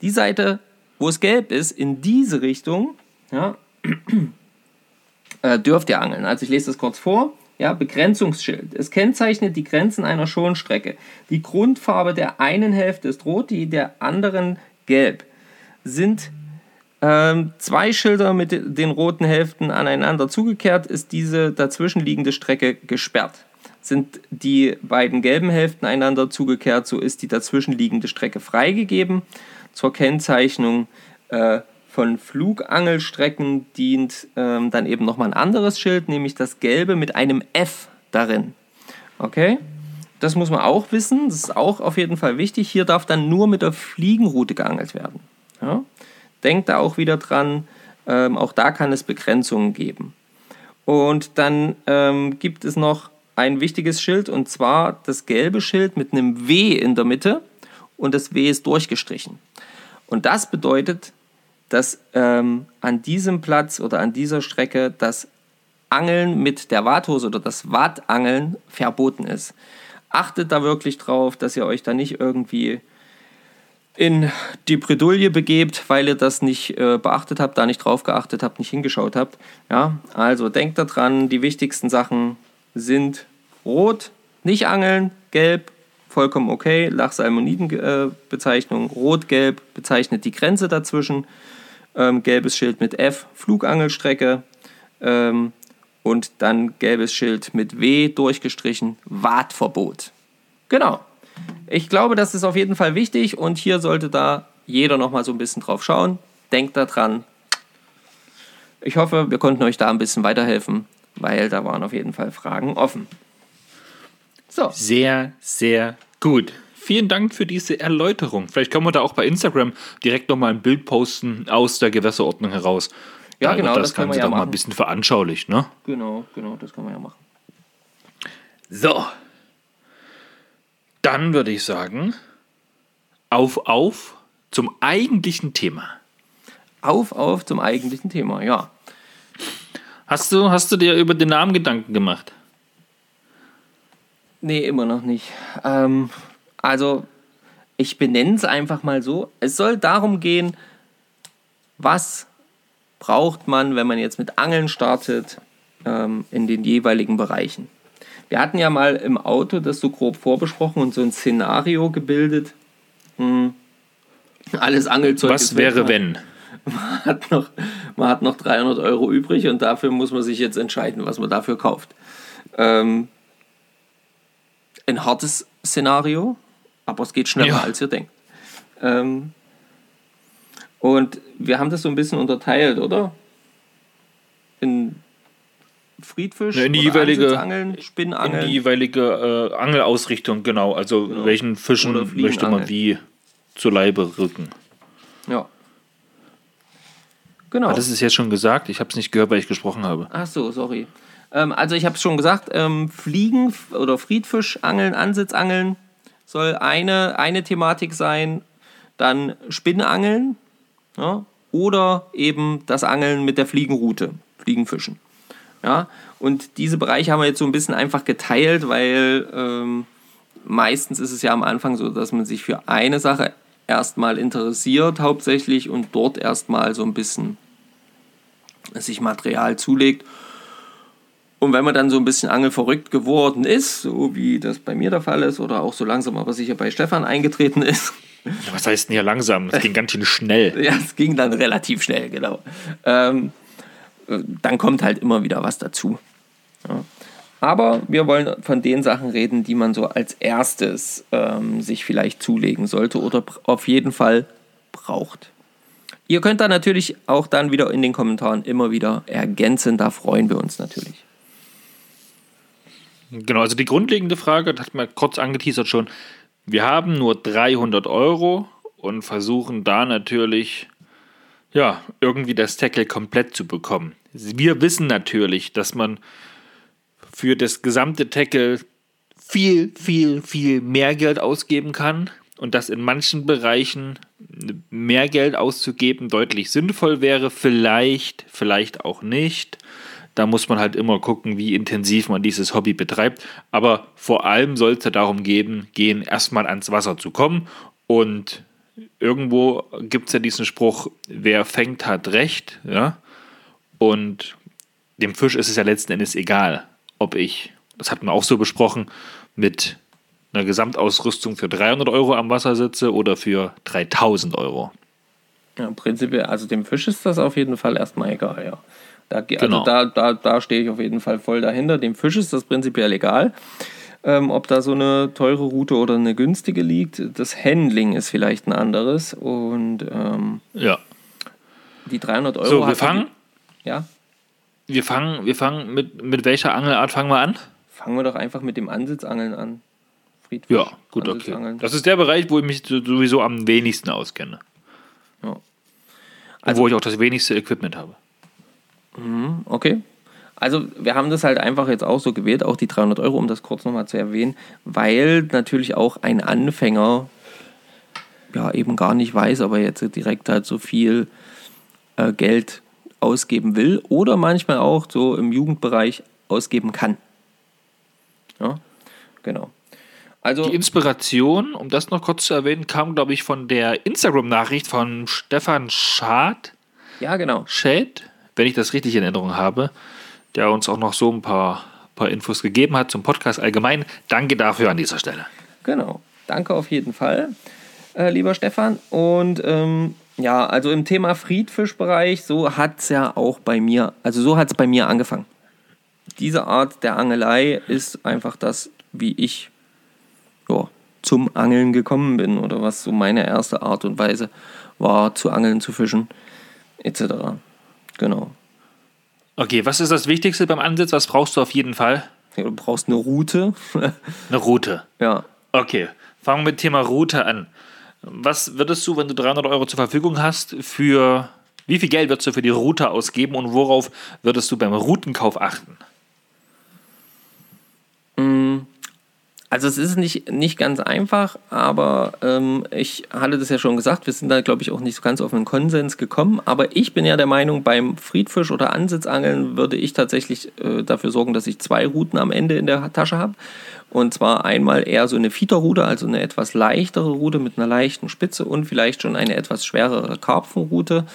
Die Seite, wo es gelb ist, in diese Richtung, ja, äh, dürft ihr angeln. Also ich lese das kurz vor. Ja, Begrenzungsschild. Es kennzeichnet die Grenzen einer Schonstrecke. Die Grundfarbe der einen Hälfte ist rot, die der anderen gelb. Sind ähm, zwei Schilder mit den roten Hälften aneinander zugekehrt, ist diese dazwischenliegende Strecke gesperrt. Sind die beiden gelben Hälften einander zugekehrt, so ist die dazwischenliegende Strecke freigegeben. Zur Kennzeichnung äh, von Flugangelstrecken dient ähm, dann eben nochmal ein anderes Schild, nämlich das gelbe mit einem F darin. Okay? Das muss man auch wissen, das ist auch auf jeden Fall wichtig. Hier darf dann nur mit der Fliegenroute geangelt werden. Ja? Denkt da auch wieder dran, ähm, auch da kann es Begrenzungen geben. Und dann ähm, gibt es noch ein wichtiges Schild und zwar das gelbe Schild mit einem W in der Mitte und das W ist durchgestrichen. Und das bedeutet, dass ähm, an diesem Platz oder an dieser Strecke das Angeln mit der Watthose oder das Wattangeln verboten ist. Achtet da wirklich drauf, dass ihr euch da nicht irgendwie in die Bredouille begebt, weil ihr das nicht äh, beachtet habt, da nicht drauf geachtet habt, nicht hingeschaut habt. Ja, also denkt daran, die wichtigsten Sachen sind rot, nicht angeln, gelb, vollkommen okay, Lachsalmoniden-Bezeichnung, äh, rot-gelb bezeichnet die Grenze dazwischen, ähm, gelbes Schild mit F, Flugangelstrecke ähm, und dann gelbes Schild mit W durchgestrichen, Wartverbot. Genau. Ich glaube, das ist auf jeden Fall wichtig und hier sollte da jeder nochmal so ein bisschen drauf schauen. Denkt daran. Ich hoffe, wir konnten euch da ein bisschen weiterhelfen, weil da waren auf jeden Fall Fragen offen. So. Sehr, sehr gut. Vielen Dank für diese Erläuterung. Vielleicht können wir da auch bei Instagram direkt nochmal ein Bild posten aus der Gewässerordnung heraus. Ja, da genau. Das, das Ganze ja doch machen. mal ein bisschen veranschaulicht, ne? Genau, genau, das können wir ja machen. So, dann würde ich sagen, auf, auf zum eigentlichen Thema. Auf, auf zum eigentlichen Thema, ja. Hast du, hast du dir über den Namen Gedanken gemacht? Nee, immer noch nicht. Ähm, also, ich benenne es einfach mal so. Es soll darum gehen, was braucht man, wenn man jetzt mit Angeln startet, ähm, in den jeweiligen Bereichen. Wir hatten ja mal im Auto das so grob vorbesprochen und so ein Szenario gebildet. Hm. Alles Angelzeug. Was wäre, man, wenn? Man hat, noch, man hat noch 300 Euro übrig und dafür muss man sich jetzt entscheiden, was man dafür kauft. Ähm, ein hartes Szenario, aber es geht schneller, ja. als ihr denkt. Ähm, und wir haben das so ein bisschen unterteilt, oder? In Friedfisch, in die jeweilige, Spinnangeln. In die jeweilige äh, Angelausrichtung, genau. Also genau. welchen Fischen möchte man wie zu Leibe rücken. Ja. Genau. Ah, das ist jetzt schon gesagt. Ich habe es nicht gehört, weil ich gesprochen habe. Ach so, sorry. Ähm, also ich habe es schon gesagt. Ähm, Fliegen oder Friedfischangeln, Ansitzangeln soll eine, eine Thematik sein. Dann Spinnangeln ja, oder eben das Angeln mit der Fliegenroute, Fliegenfischen. Ja? Und diese Bereiche haben wir jetzt so ein bisschen einfach geteilt, weil ähm, meistens ist es ja am Anfang so, dass man sich für eine Sache erstmal interessiert, hauptsächlich, und dort erstmal so ein bisschen sich Material zulegt. Und wenn man dann so ein bisschen angelverrückt geworden ist, so wie das bei mir der Fall ist, oder auch so langsam aber sicher bei Stefan eingetreten ist. Was heißt denn hier langsam? Das ging ganz schön schnell. ja, es ging dann relativ schnell, genau. Ähm, dann kommt halt immer wieder was dazu. Ja. Aber wir wollen von den Sachen reden, die man so als erstes ähm, sich vielleicht zulegen sollte oder auf jeden Fall braucht. Ihr könnt da natürlich auch dann wieder in den Kommentaren immer wieder ergänzen, da freuen wir uns natürlich. Genau, also die grundlegende Frage, das hat man kurz angeteasert schon, wir haben nur 300 Euro und versuchen da natürlich ja, irgendwie das Tackle komplett zu bekommen. Wir wissen natürlich, dass man für das gesamte Tackle viel, viel, viel mehr Geld ausgeben kann und dass in manchen Bereichen mehr Geld auszugeben deutlich sinnvoll wäre. Vielleicht, vielleicht auch nicht. Da muss man halt immer gucken, wie intensiv man dieses Hobby betreibt. Aber vor allem soll es darum gehen, gehen, erstmal ans Wasser zu kommen und irgendwo gibt es ja diesen Spruch, wer fängt, hat Recht. Ja? Und dem Fisch ist es ja letzten Endes egal, ob ich, das hatten wir auch so besprochen, mit einer Gesamtausrüstung für 300 Euro am Wasser sitze oder für 3000 Euro. Ja, prinzipiell, also dem Fisch ist das auf jeden Fall erstmal egal, ja. Da, also genau. da, da, da stehe ich auf jeden Fall voll dahinter. Dem Fisch ist das prinzipiell egal. ähm, ob da so eine teure Route oder eine günstige liegt. Das Handling ist vielleicht ein anderes und ähm, Ja. die 300 Euro. So, wir fangen, Ja, wir fangen, wir fangen mit, mit welcher Angelart fangen wir an? fangen wir doch einfach mit dem Ansitzangeln an. Friedfisch, Ja, gut, okay. Das ist der Bereich, wo ich mich so- sowieso am wenigsten auskenne. Ja. Und Also- wo ich auch das wenigste Equipment habe. Okay. Also wir haben das halt einfach jetzt auch so gewählt, auch die 300 Euro, um das kurz nochmal zu erwähnen, weil natürlich auch ein Anfänger ja eben gar nicht weiß, aber jetzt direkt halt so viel äh, Geld ausgeben will oder manchmal auch so im Jugendbereich ausgeben kann. Ja, genau. Also Die Inspiration, um das noch kurz zu erwähnen, kam, glaube ich, von der Instagram-Nachricht von Stefan Schad, ja, genau. Schad, wenn ich das richtig in Erinnerung habe, der uns auch noch so ein paar, paar Infos gegeben hat zum Podcast allgemein. Danke dafür an dieser Stelle. Genau. Danke auf jeden Fall, äh, lieber Stefan. Und ähm, ja, also im Thema Friedfischbereich, so hat es ja auch bei mir, also so hat es bei mir angefangen. Diese Art der Angelei ist einfach das, wie ich ja, zum Angeln gekommen bin oder was so meine erste Art und Weise war, zu angeln, zu fischen, etc. Genau. Okay, was ist das Wichtigste beim Ansitz? Was brauchst du auf jeden Fall? Ja, du brauchst eine Route. Eine Route. ja, Okay, fangen wir mit Thema Route an. Was würdest du, wenn du 300 Euro zur Verfügung hast, für wie viel Geld würdest du für die Route ausgeben und worauf würdest du beim Routenkauf achten? Also es ist nicht, nicht ganz einfach, aber ähm, ich hatte das ja schon gesagt, wir sind da, glaube ich, auch nicht so ganz auf einen Konsens gekommen. Aber ich bin ja der Meinung, beim Friedfisch oder Ansitzangeln würde ich tatsächlich äh, dafür sorgen, dass ich zwei Routen am Ende in der Tasche habe. Und zwar einmal eher so eine Fiederroute, also eine etwas leichtere Route mit einer leichten Spitze und vielleicht schon eine etwas schwerere Karpfenroute.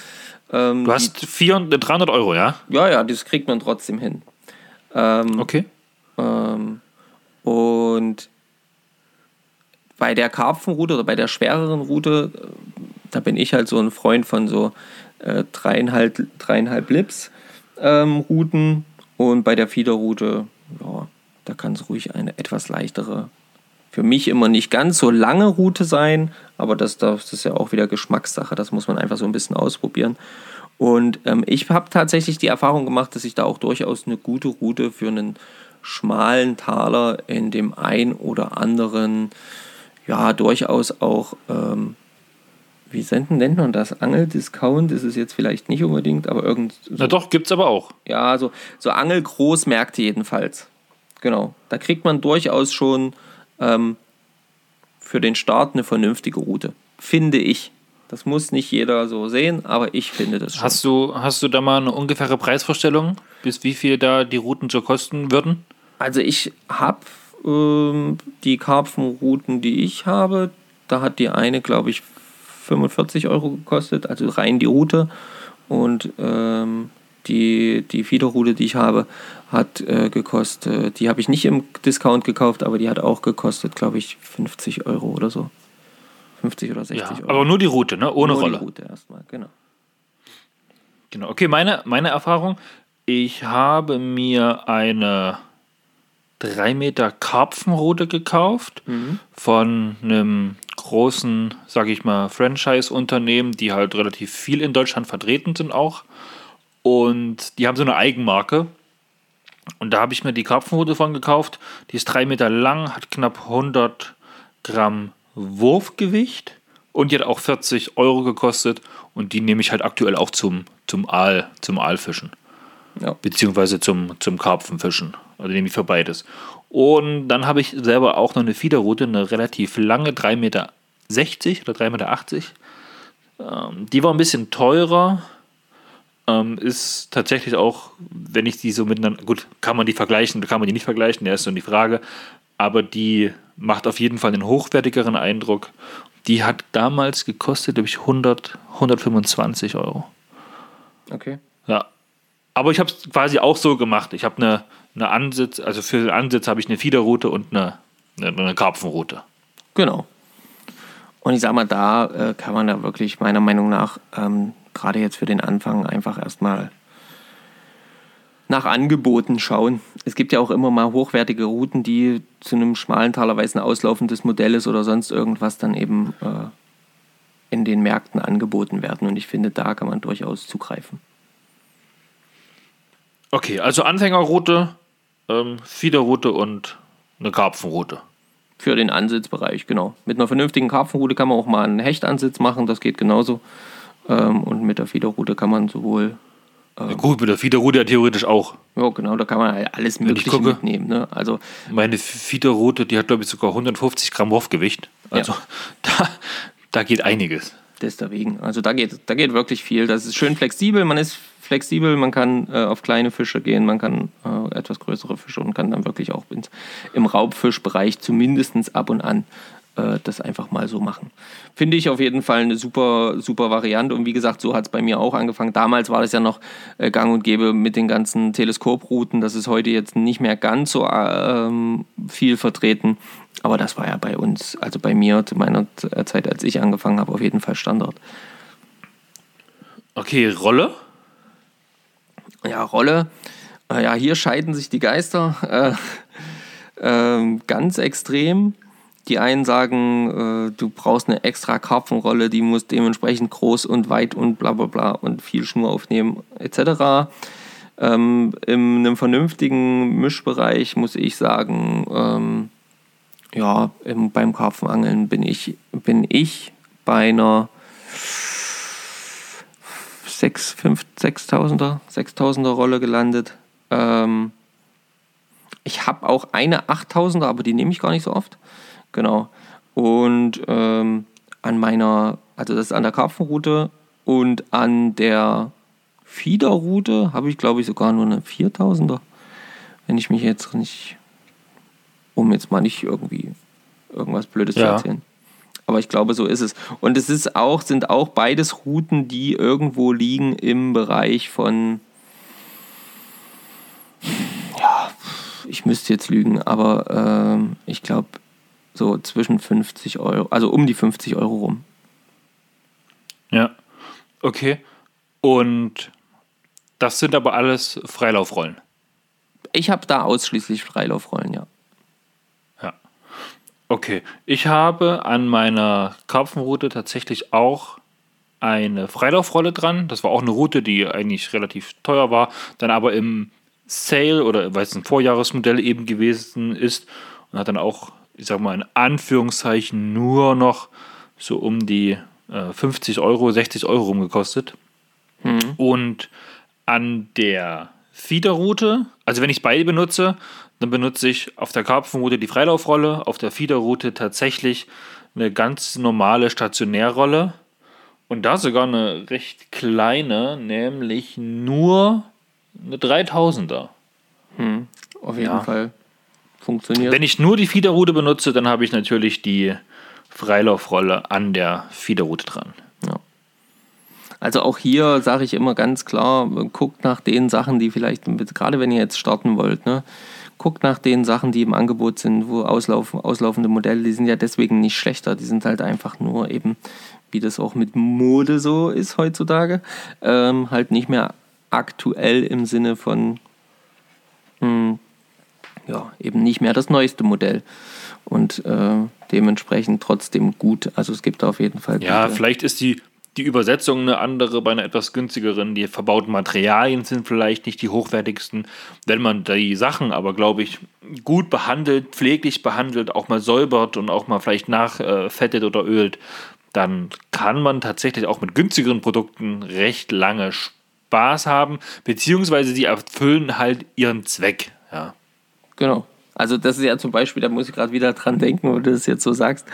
Ähm, Du hast 400, 300 Euro, ja? ja, ja, das kriegt man trotzdem hin. Ähm, Okay. ähm, und bei der Karpfenroute oder bei der schwereren Route, äh, da bin ich halt so ein Freund von so äh, dreieinhalb, dreieinhalb Lips ähm, Routen. Und bei der Fiederroute, ja, da kann es ruhig eine etwas leichtere, für mich immer nicht ganz so lange Route sein, aber das, das ist ja auch wieder Geschmackssache, das muss man einfach so ein bisschen ausprobieren. Und ähm, ich habe tatsächlich die Erfahrung gemacht, dass ich da auch durchaus eine gute Route für einen schmalen Taler in dem ein oder anderen, ja, durchaus auch, ähm, wie senden, nennt man das? Angeldiscount ist es jetzt vielleicht nicht unbedingt, aber irgend so Na doch, gibt's aber auch. ja, so, so Angelgroßmärkte jedenfalls. Genau. Da kriegt man durchaus schon ähm, für den Start eine vernünftige Route. Finde ich. Das muss nicht jeder so sehen, aber ich finde das schon. Hast du, hast du da mal eine ungefähre Preisvorstellung, bis wie viel da die Routen so kosten würden? Also ich habe ähm, die Karpfenrouten, die ich habe, da hat die eine, glaube ich, 45 Euro gekostet, also rein die Route. Und ähm, die, die Fiederroute, die ich habe, hat äh, gekostet, die habe ich nicht im Discount gekauft, aber die hat auch gekostet, glaube ich, 50 Euro oder so. 50 oder 60 Ja, Euro. aber nur die Route, ne? Ohne Nur Rolle. Die Route erstmal, genau. Genau. Okay, meine, meine Erfahrung. Ich habe mir eine 3 Meter Karpfenroute gekauft von einem großen, sag ich mal, Franchise-Unternehmen, die halt relativ viel in Deutschland vertreten sind auch. Und die haben so eine Eigenmarke. Und da habe ich mir die Karpfenroute von gekauft. Die ist 3 Meter lang, hat knapp 100 Gramm Wurfgewicht und die hat auch 40 Euro gekostet. Und die nehme ich halt aktuell auch zum, zum, Aal, zum Aalfischen Ja. beziehungsweise zum, zum Karpfenfischen. Also nehme ich für beides. Und dann habe ich selber auch noch eine Fiederroute, eine relativ lange, 3,60 Meter oder 3,80 Meter. Ähm, die war ein bisschen teurer. Ähm, ist tatsächlich auch, wenn ich die so miteinander, gut, kann man die vergleichen, kann man die nicht vergleichen, der ist so die Frage. Aber die macht auf jeden Fall einen hochwertigeren Eindruck. Die hat damals gekostet, glaube ich, 100, 125 Euro. Okay. Ja. Aber ich habe es quasi auch so gemacht. Ich habe eine, eine Ansitz, also für den Ansitz habe ich eine Fiederroute und eine, eine, eine Karpfenroute. Genau. Und ich sag mal, da äh, kann man da wirklich meiner Meinung nach ähm, gerade jetzt für den Anfang einfach erstmal nach Angeboten schauen. es gibt ja auch immer mal hochwertige Routen, die zu einem schmalen Talerweise ein auslaufendes Modell ist oder sonst irgendwas dann eben äh, in den Märkten angeboten werden. Und ich finde, da kann man durchaus zugreifen. Okay, also Anfängerroute, ähm, Fiederroute und eine Karpfenroute. Für den Ansitzbereich, genau. Mit einer vernünftigen Karpfenroute kann man auch mal einen Hechtansitz machen, das geht genauso. Ähm, und mit der Fiederroute kann man sowohl. Ähm, ja, gut, mit der Fiederroute ja theoretisch auch. Ja, genau, da kann man halt alles Mögliche gucke, mitnehmen. Ne? Also, meine Fiederroute, die hat, glaube ich, sogar 150 Gramm Wurfgewicht. Also ja. da, da geht einiges. Deswegen, also da geht, da geht wirklich viel. Das ist schön flexibel, man ist flexibel, man kann äh, auf kleine Fische gehen, man kann äh, etwas größere Fische und kann dann wirklich auch ins, im Raubfischbereich zumindest ab und an äh, das einfach mal so machen. Finde ich auf jeden Fall eine super, super Variante. Und wie gesagt, so hat es bei mir auch angefangen. Damals war das ja noch äh, gang und gäbe mit den ganzen Teleskoprouten. Das ist heute jetzt nicht mehr ganz so ähm, viel vertreten. Aber das war ja bei uns, also bei mir zu meiner Zeit, als ich angefangen habe, auf jeden Fall Standard. Okay, Rolle? Ja, Rolle. Äh, ja, hier scheiden sich die Geister äh, äh, ganz extrem. Die einen sagen, äh, du brauchst eine extra Karpfenrolle, die muss dementsprechend groß und weit und bla bla bla und viel Schnur aufnehmen etc. Ähm, in einem vernünftigen Mischbereich muss ich sagen, ähm, ja, im, beim Karpfenangeln bin ich, bin ich bei einer 6, 5, 6000er, 6000er Rolle gelandet. Ähm, ich habe auch eine 8000er, aber die nehme ich gar nicht so oft. Genau. Und ähm, an meiner, also das ist an der Karpfenroute und an der Fiederroute habe ich, glaube ich, sogar nur eine 4000er. Wenn ich mich jetzt nicht, um jetzt mal nicht irgendwie irgendwas Blödes ja. zu erzählen. Aber ich glaube, so ist es. Und es ist auch, sind auch beides Routen, die irgendwo liegen im Bereich von, ja, ich müsste jetzt lügen, aber ähm, ich glaube, so zwischen 50 Euro, also um die 50 Euro rum. Ja, okay. Und das sind aber alles Freilaufrollen. Ich habe da ausschließlich Freilaufrollen, ja. Ja. Okay. Ich habe an meiner Karpfenroute tatsächlich auch eine Freilaufrolle dran. Das war auch eine Route, die eigentlich relativ teuer war, dann aber im Sale oder weil es ein Vorjahresmodell eben gewesen ist und hat dann auch ich sag mal in Anführungszeichen, nur noch so um die äh, 50 Euro, 60 Euro rumgekostet. Mhm. Und an der Fiederroute, also wenn ich beide benutze, dann benutze ich auf der Karpfenroute die Freilaufrolle, auf der Fiederroute tatsächlich eine ganz normale Stationärrolle. Und da sogar eine recht kleine, nämlich nur eine 3000er. Hm, auf jeden ja. Fall funktioniert. Wenn ich nur die Fiederroute benutze, dann habe ich natürlich die Freilaufrolle an der Fiederroute dran. Ja. Also auch hier sage ich immer ganz klar, guckt nach den Sachen, die vielleicht, gerade wenn ihr jetzt starten wollt, ne, guckt nach den Sachen, die im Angebot sind, wo auslaufen, auslaufende Modelle, die sind ja deswegen nicht schlechter, die sind halt einfach nur eben, wie das auch mit Mode so ist heutzutage, ähm, halt nicht mehr aktuell im Sinne von, mh, hm, ja, eben nicht mehr das neueste Modell. Und äh, dementsprechend trotzdem gut. Also es gibt auf jeden Fall. Ja, vielleicht ist die, die Übersetzung eine andere bei einer etwas günstigeren. Die verbauten Materialien sind vielleicht nicht die hochwertigsten. Wenn man die Sachen aber, glaube ich, gut behandelt, pfleglich behandelt, auch mal säubert und auch mal vielleicht nachfettet oder ölt, dann kann man tatsächlich auch mit günstigeren Produkten recht lange Spaß haben, beziehungsweise sie erfüllen halt ihren Zweck. Ja. Genau. Also das ist ja zum Beispiel, da muss ich gerade wieder dran denken, wo du das jetzt so sagst,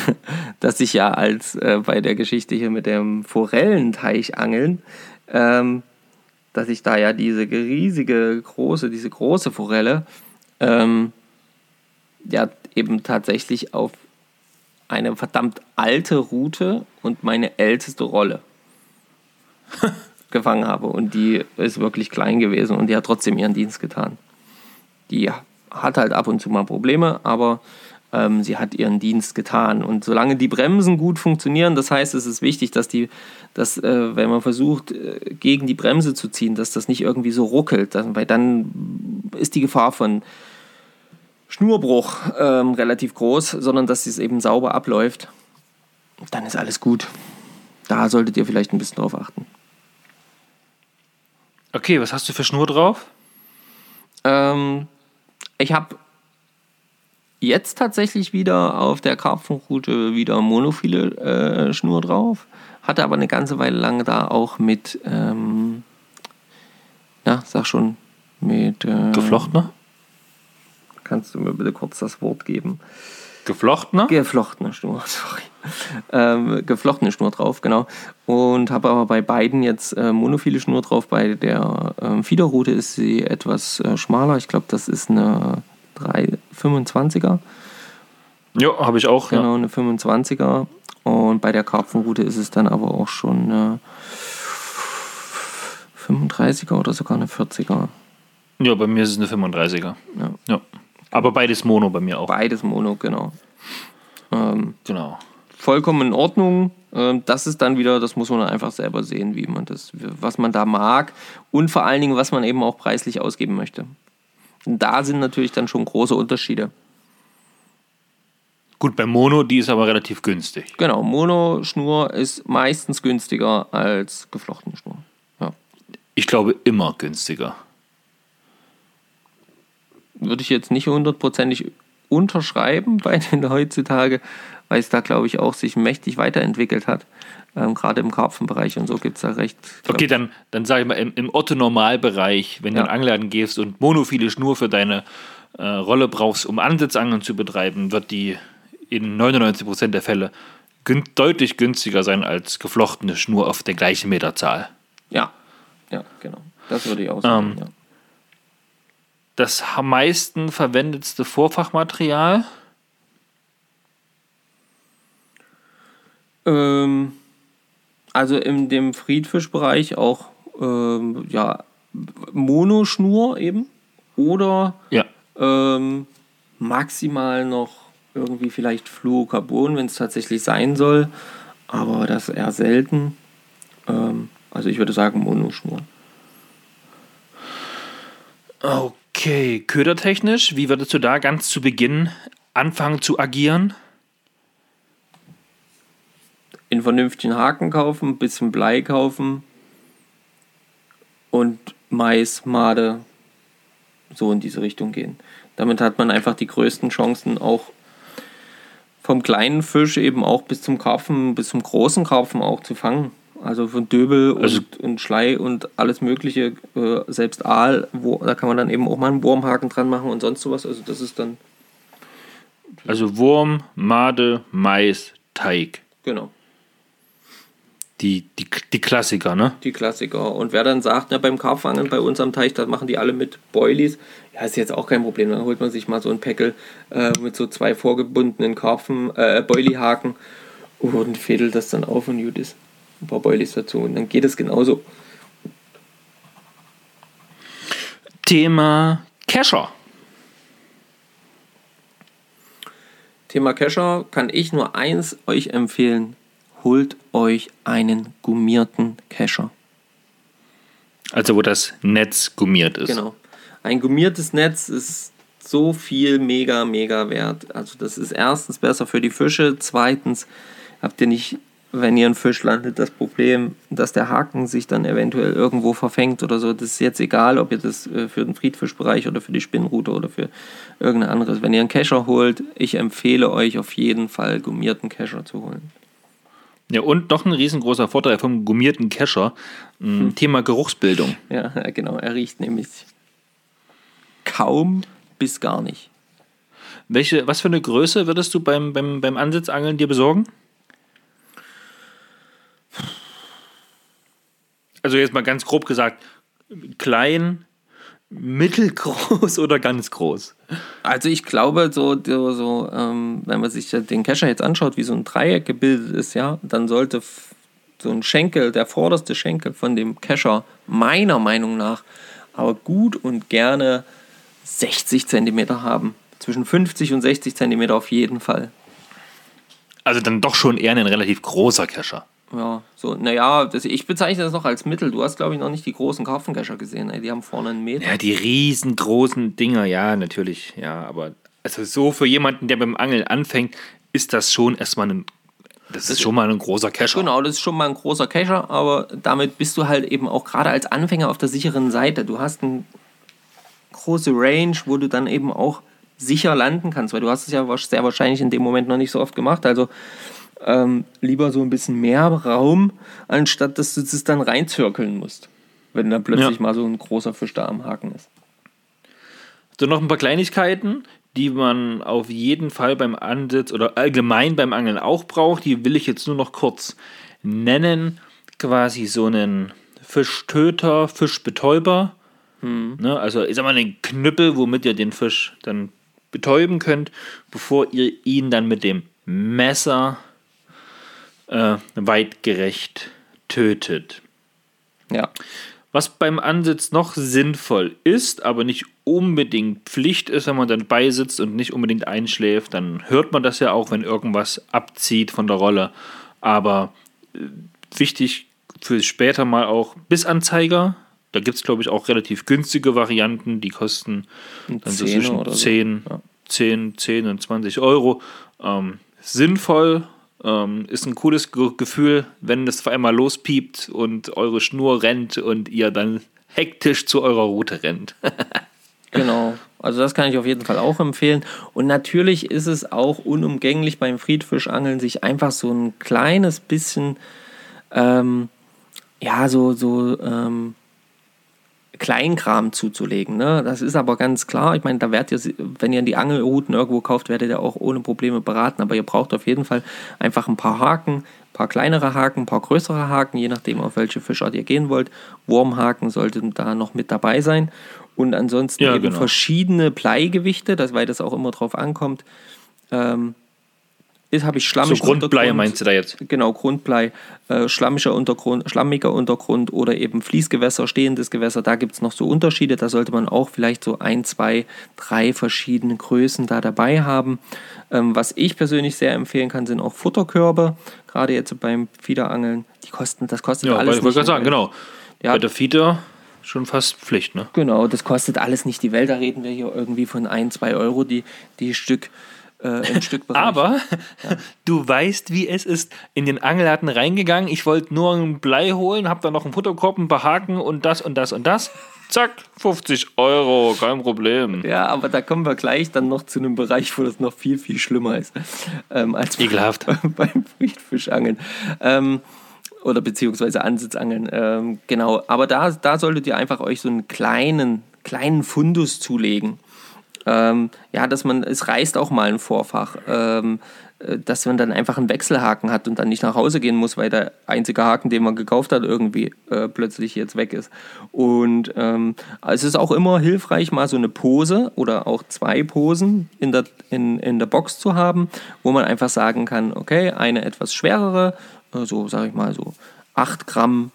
dass ich ja als äh, bei der Geschichte hier mit dem Forellenteich angeln, ähm, dass ich da ja diese riesige, große, diese große Forelle ähm, ja eben tatsächlich auf eine verdammt alte Route und meine älteste Rolle gefangen habe. Und die ist wirklich klein gewesen und die hat trotzdem ihren Dienst getan die hat halt ab und zu mal Probleme, aber ähm, sie hat ihren Dienst getan. Und solange die Bremsen gut funktionieren, das heißt, es ist wichtig, dass die, dass, äh, wenn man versucht, äh, gegen die Bremse zu ziehen, dass das nicht irgendwie so ruckelt, dass, weil dann ist die Gefahr von Schnurbruch ähm, relativ groß, sondern dass es eben sauber abläuft. Dann ist alles gut. Da solltet ihr vielleicht ein bisschen drauf achten. Okay, was hast du für Schnur drauf? Ähm, ich habe jetzt tatsächlich wieder auf der Karpfenroute wieder monophile äh, Schnur drauf. Hatte aber eine ganze Weile lang da auch mit, ähm, ja, sag schon, mit. Äh, Geflochtener? Kannst du mir bitte kurz das Wort geben? Geflochtener? Geflochtene Schnur, sorry. Ähm, geflochtene Schnur drauf, genau. Und habe aber bei beiden jetzt äh, monophile Schnur drauf. Bei der ähm, Fiederroute ist sie etwas äh, schmaler. Ich glaube, das ist eine 325er. Ja, habe ich auch. Genau, Ja. eine 25er. Und bei der Karpfenroute ist es dann aber auch schon eine 35er oder sogar eine 40er. ja, bei mir ist es eine 35er. Ja. Ja. Aber beides Mono bei mir auch. Beides Mono, genau. Ähm, Genau. Vollkommen in Ordnung. Ähm, Das ist dann wieder, das muss man einfach selber sehen, wie man das, was man da mag und vor allen Dingen, was man eben auch preislich ausgeben möchte. Und da sind natürlich dann schon große Unterschiede. Gut, bei Mono, die ist aber relativ günstig. Genau, Mono-Schnur ist meistens günstiger als geflochtene Schnur. Ja. Ich glaube immer günstiger. Würde ich jetzt nicht hundertprozentig unterschreiben bei den heutzutage, weil es da, glaube ich, auch sich mächtig weiterentwickelt hat. Ähm, Gerade im Karpfenbereich und so gibt es da recht. Okay, dann, dann sage ich mal, im, im Otto-Normalbereich, wenn du Ja. in den Angladen gehst und monophile Schnur für deine äh, Rolle brauchst, um Ansitzangeln zu betreiben, wird die in 99% der Fälle gün deutlich günstiger sein als geflochtene Schnur auf der gleichen Meterzahl. Ja, ja, genau. Das würde ich auch sagen. Ähm, ja. Das am meisten verwendetste Vorfachmaterial, Ähm, also in dem Friedfischbereich auch ähm, ja, Monoschnur eben oder ja, ähm, maximal noch irgendwie vielleicht Fluorocarbon, wenn es tatsächlich sein soll, aber das eher selten. Ähm, also ich würde sagen Monoschnur. Okay, ködertechnisch, wie würdest du da ganz zu Beginn anfangen zu agieren? In vernünftigen Haken kaufen, ein bisschen Blei kaufen und Mais, Made so in diese Richtung gehen. Damit hat man einfach die größten Chancen auch vom kleinen Fisch eben auch bis zum Karpfen, bis zum großen Karpfen auch zu fangen. Also von Döbel und, Also- und Schlei und alles Mögliche, äh, selbst Aal, wo, da kann man dann eben auch mal einen Wurmhaken dran machen und sonst sowas. Also das ist dann, Also Wurm, Made, Mais, Teig. genau. Die, die, die Klassiker, ne? die Klassiker. Und wer dann sagt, na, beim Karpfangen bei uns am Teich, da machen die alle mit Boilies, ja, ist jetzt auch kein Problem. Dann holt man sich mal so ein Päckel äh, mit so zwei vorgebundenen Karpfen, äh, Boilie-Haken und fädelt das dann auf und gut ist. Ein paar Boilies dazu und dann geht es genauso. Thema Kescher. Thema Kescher kann ich nur eins euch empfehlen. Holt euch einen gummierten Kescher. Also wo das Netz gummiert ist. Genau. Ein gummiertes Netz ist so viel mega, mega wert. Also das ist erstens besser für die Fische. Zweitens habt ihr nicht, wenn ihr einen Fisch landet, das Problem, dass der Haken sich dann eventuell irgendwo verfängt oder so. Das ist jetzt egal, ob ihr das äh, für den Friedfischbereich oder für die Spinnrute oder für irgendein anderes. Wenn ihr einen Kescher holt, ich empfehle euch auf jeden Fall gummierten Kescher zu holen. Ja, und noch ein riesengroßer Vorteil vom gummierten Kescher. m, Thema Geruchsbildung. Ja, genau. Er riecht nämlich kaum bis gar nicht. Welche, was für eine Größe würdest du beim, beim, beim Ansitzangeln dir besorgen? Also jetzt mal ganz grob gesagt, klein, mittelgroß oder ganz groß? Also ich glaube, so, so, ähm, wenn man sich den Kescher jetzt anschaut, wie so ein Dreieck gebildet ist, ja, dann sollte so ein Schenkel, der vorderste Schenkel von dem Kescher, meiner Meinung nach, aber gut und gerne 60 Zentimeter haben. Zwischen 50 und 60 Zentimeter auf jeden Fall. Also dann doch schon eher ein relativ großer Kescher. Ja, so, naja, das, ich bezeichne das noch als Mittel. Du hast, glaube ich, noch nicht die großen Karpfengescher gesehen. Ey. Die haben vorne einen Meter. Ja, die riesengroßen Dinger, ja, natürlich, ja, aber also so für jemanden, der beim Angeln anfängt, ist das schon erstmal ein, das ist schon mal ein großer Kescher. Genau, das ist schon mal ein großer Kescher, aber damit bist du halt eben auch gerade als Anfänger auf der sicheren Seite. Du hast eine große Range, wo du dann eben auch sicher landen kannst, weil du hast es ja sehr wahrscheinlich in dem Moment noch nicht so oft gemacht. Also ähm, lieber so ein bisschen mehr Raum, anstatt dass du das dann reinzirkeln musst, wenn dann plötzlich ja. mal so ein großer Fisch da am Haken ist. So noch ein paar Kleinigkeiten, die man auf jeden Fall beim Ansitz oder allgemein beim Angeln auch braucht. Die will ich jetzt nur noch kurz nennen. Quasi so einen Fischtöter, Fischbetäuber. Hm. Ne, also ich sag mal einen Knüppel, womit ihr den Fisch dann betäuben könnt, bevor ihr ihn dann mit dem Messer äh, weitgerecht tötet. Ja. Was beim Ansitz noch sinnvoll ist, aber nicht unbedingt Pflicht ist, wenn man dann beisitzt und nicht unbedingt einschläft, dann hört man das ja auch, wenn irgendwas abzieht von der Rolle. Aber äh, wichtig für später mal auch Bissanzeiger. Da gibt es, glaube ich, auch relativ günstige Varianten, die kosten dann so zwischen 10, so. ja. 10, 10 und 20 Euro. Ähm, sinnvoll, ähm, ist ein cooles Gefühl, wenn es auf einmal lospiept und eure Schnur rennt und ihr dann hektisch zu eurer Route rennt. genau. Also das kann ich auf jeden Fall auch empfehlen. Und natürlich ist es auch unumgänglich beim Friedfischangeln, sich einfach so ein kleines bisschen, ähm, ja, so, so ähm, Kleinkram zuzulegen. Ne? Das ist aber ganz klar. Ich meine, da werdet ihr, wenn ihr die Angelrouten irgendwo kauft, werdet ihr auch ohne Probleme beraten. Aber ihr braucht auf jeden Fall einfach ein paar Haken, ein paar kleinere Haken, ein paar größere Haken, je nachdem, auf welche Fischart ihr gehen wollt. Wurmhaken sollten da noch mit dabei sein. Und ansonsten ja, eben genau. verschiedene Bleigewichte, das, weil das auch immer drauf ankommt. Ähm, habe ich schlammig. So Grundblei meinst du da jetzt? Genau, Grundblei, äh, schlammiger Untergrund, schlammiger Untergrund oder eben Fließgewässer, stehendes Gewässer. Da gibt es noch so Unterschiede. Da sollte man auch vielleicht so ein, zwei, drei verschiedene Größen da dabei haben. Ähm, was ich persönlich sehr empfehlen kann, sind auch Futterkörbe. Gerade jetzt beim Fiederangeln. Die kosten, das kostet ja, alles. Ja, ich wollte gerade sagen, genau. Ja, Bei der Fieder schon fast Pflicht, ne? Genau, das kostet alles nicht die Welt. Da reden wir hier irgendwie von ein, zwei Euro die, die Stück äh, im Stückbereich. Aber ja. du weißt, wie es ist. In den Angelladen reingegangen. Ich wollte nur ein Blei holen, hab da noch einen Futterkorb, ein paar Haken und das und das und das. Zack, 50 Euro, kein Problem. Ja, aber da kommen wir gleich dann noch zu einem Bereich, wo das noch viel, viel schlimmer ist. Ähm, als Ekelhaft. beim Friedfischangeln. Ähm, oder beziehungsweise Ansitzangeln. Ähm, genau, aber da, da solltet ihr einfach euch so einen kleinen, kleinen Fundus zulegen. Ähm, ja, dass man, es reißt auch mal ein Vorfach, ähm, äh, dass man dann einfach einen Wechselhaken hat und dann nicht nach Hause gehen muss, weil der einzige Haken, den man gekauft hat, irgendwie äh, plötzlich jetzt weg ist. Und ähm, es ist auch immer hilfreich, mal so eine Pose oder auch zwei Posen in der, in, in der Box zu haben, wo man einfach sagen kann, okay, eine etwas schwerere, äh, so sage ich mal so 8 Gramm,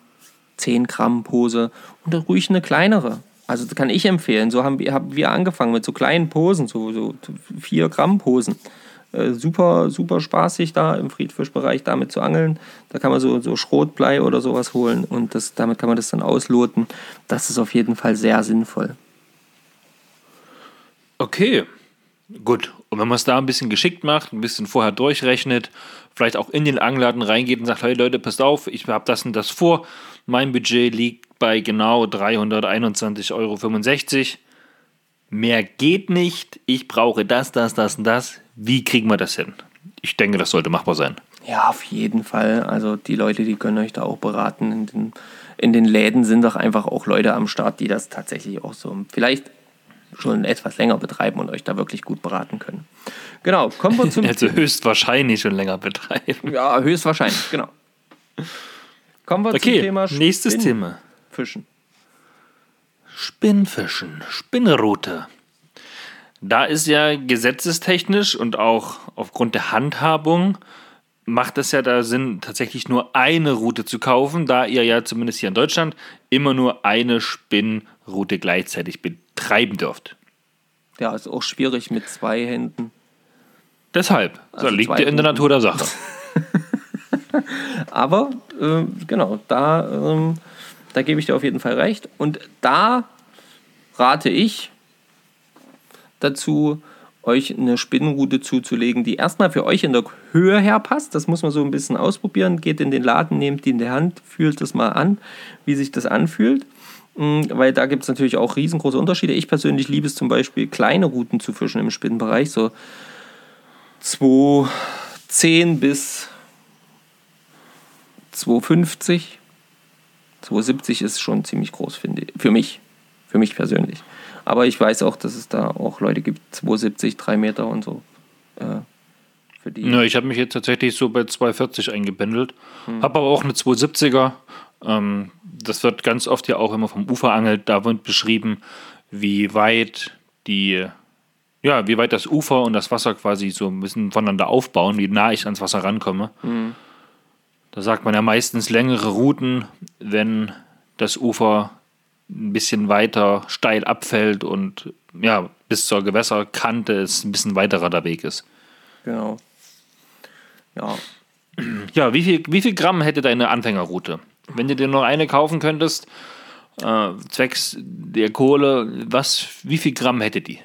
10 Gramm Pose und ruhig eine kleinere. Also das kann ich empfehlen. So haben wir, haben wir angefangen mit so kleinen Posen, so, so 4 Gramm Posen. Äh, super, super spaßig da im Friedfischbereich damit zu angeln. Da kann man so, so Schrotblei oder sowas holen und das, damit kann man das dann ausloten. Das ist auf jeden Fall sehr sinnvoll. Okay, gut. Und wenn man es da ein bisschen geschickt macht, ein bisschen vorher durchrechnet, vielleicht auch in den Angladen reingeht und sagt, hey Leute, passt auf, ich habe das und das vor, mein Budget liegt bei genau 321,65 Euro. Mehr geht nicht. Ich brauche das, das, das und das. Wie kriegen wir das hin? Ich denke, das sollte machbar sein. Ja, auf jeden Fall. Also die Leute, die können euch da auch beraten. In den, in den Läden sind doch einfach auch Leute am Start, die das tatsächlich auch so vielleicht schon etwas länger betreiben und euch da wirklich gut beraten können. Genau, kommen wir zum. Also höchstwahrscheinlich schon länger betreiben. Ja, höchstwahrscheinlich, genau. Kommen wir okay, zum Thema nächstes Thema. Fischen. Spinnfischen, Spinnrute. Da ist ja gesetzestechnisch und auch aufgrund der Handhabung macht es ja da Sinn, tatsächlich nur eine Route zu kaufen, da ihr ja zumindest hier in Deutschland immer nur eine Spinnroute gleichzeitig betreiben dürft. Ja, ist auch schwierig mit zwei Händen. Deshalb. Also so liegt ihr in der Natur der Sache. Aber äh, genau, da, ähm, da gebe ich dir auf jeden Fall recht. Und da rate ich dazu, euch eine Spinnenroute zuzulegen, die erstmal für euch in der Höhe her passt. Das muss man so ein bisschen ausprobieren. Geht in den Laden, nehmt die in die Hand, fühlt das mal an, wie sich das anfühlt. Weil da gibt es natürlich auch riesengroße Unterschiede. Ich persönlich liebe es zum Beispiel, kleine Routen zu fischen im Spinnenbereich, so 210 bis 250. 270 ist schon ziemlich groß, finde ich. Für mich. Für mich persönlich. Aber ich weiß auch, dass es da auch Leute gibt, 270, 3 Meter und so. Äh, für die. Ja, ich habe mich jetzt tatsächlich so bei 240 eingependelt. Hm. Habe aber auch eine 270er. Ähm, das wird ganz oft ja auch immer vom Ufer angelt. Da wird beschrieben, wie weit die, ja, wie weit das Ufer und das Wasser quasi so ein bisschen voneinander aufbauen, wie nah ich ans Wasser rankomme. Mhm. Da sagt man ja meistens längere Routen, wenn das Ufer ein bisschen weiter steil abfällt und ja, bis zur Gewässerkante es ein bisschen weiterer der Weg ist. Genau. Ja. Ja, wie viel, wie viel Gramm hätte deine Anfängerroute? Wenn du dir nur eine kaufen könntest, äh, zwecks der Kohle, was, wie viel Gramm hätte die?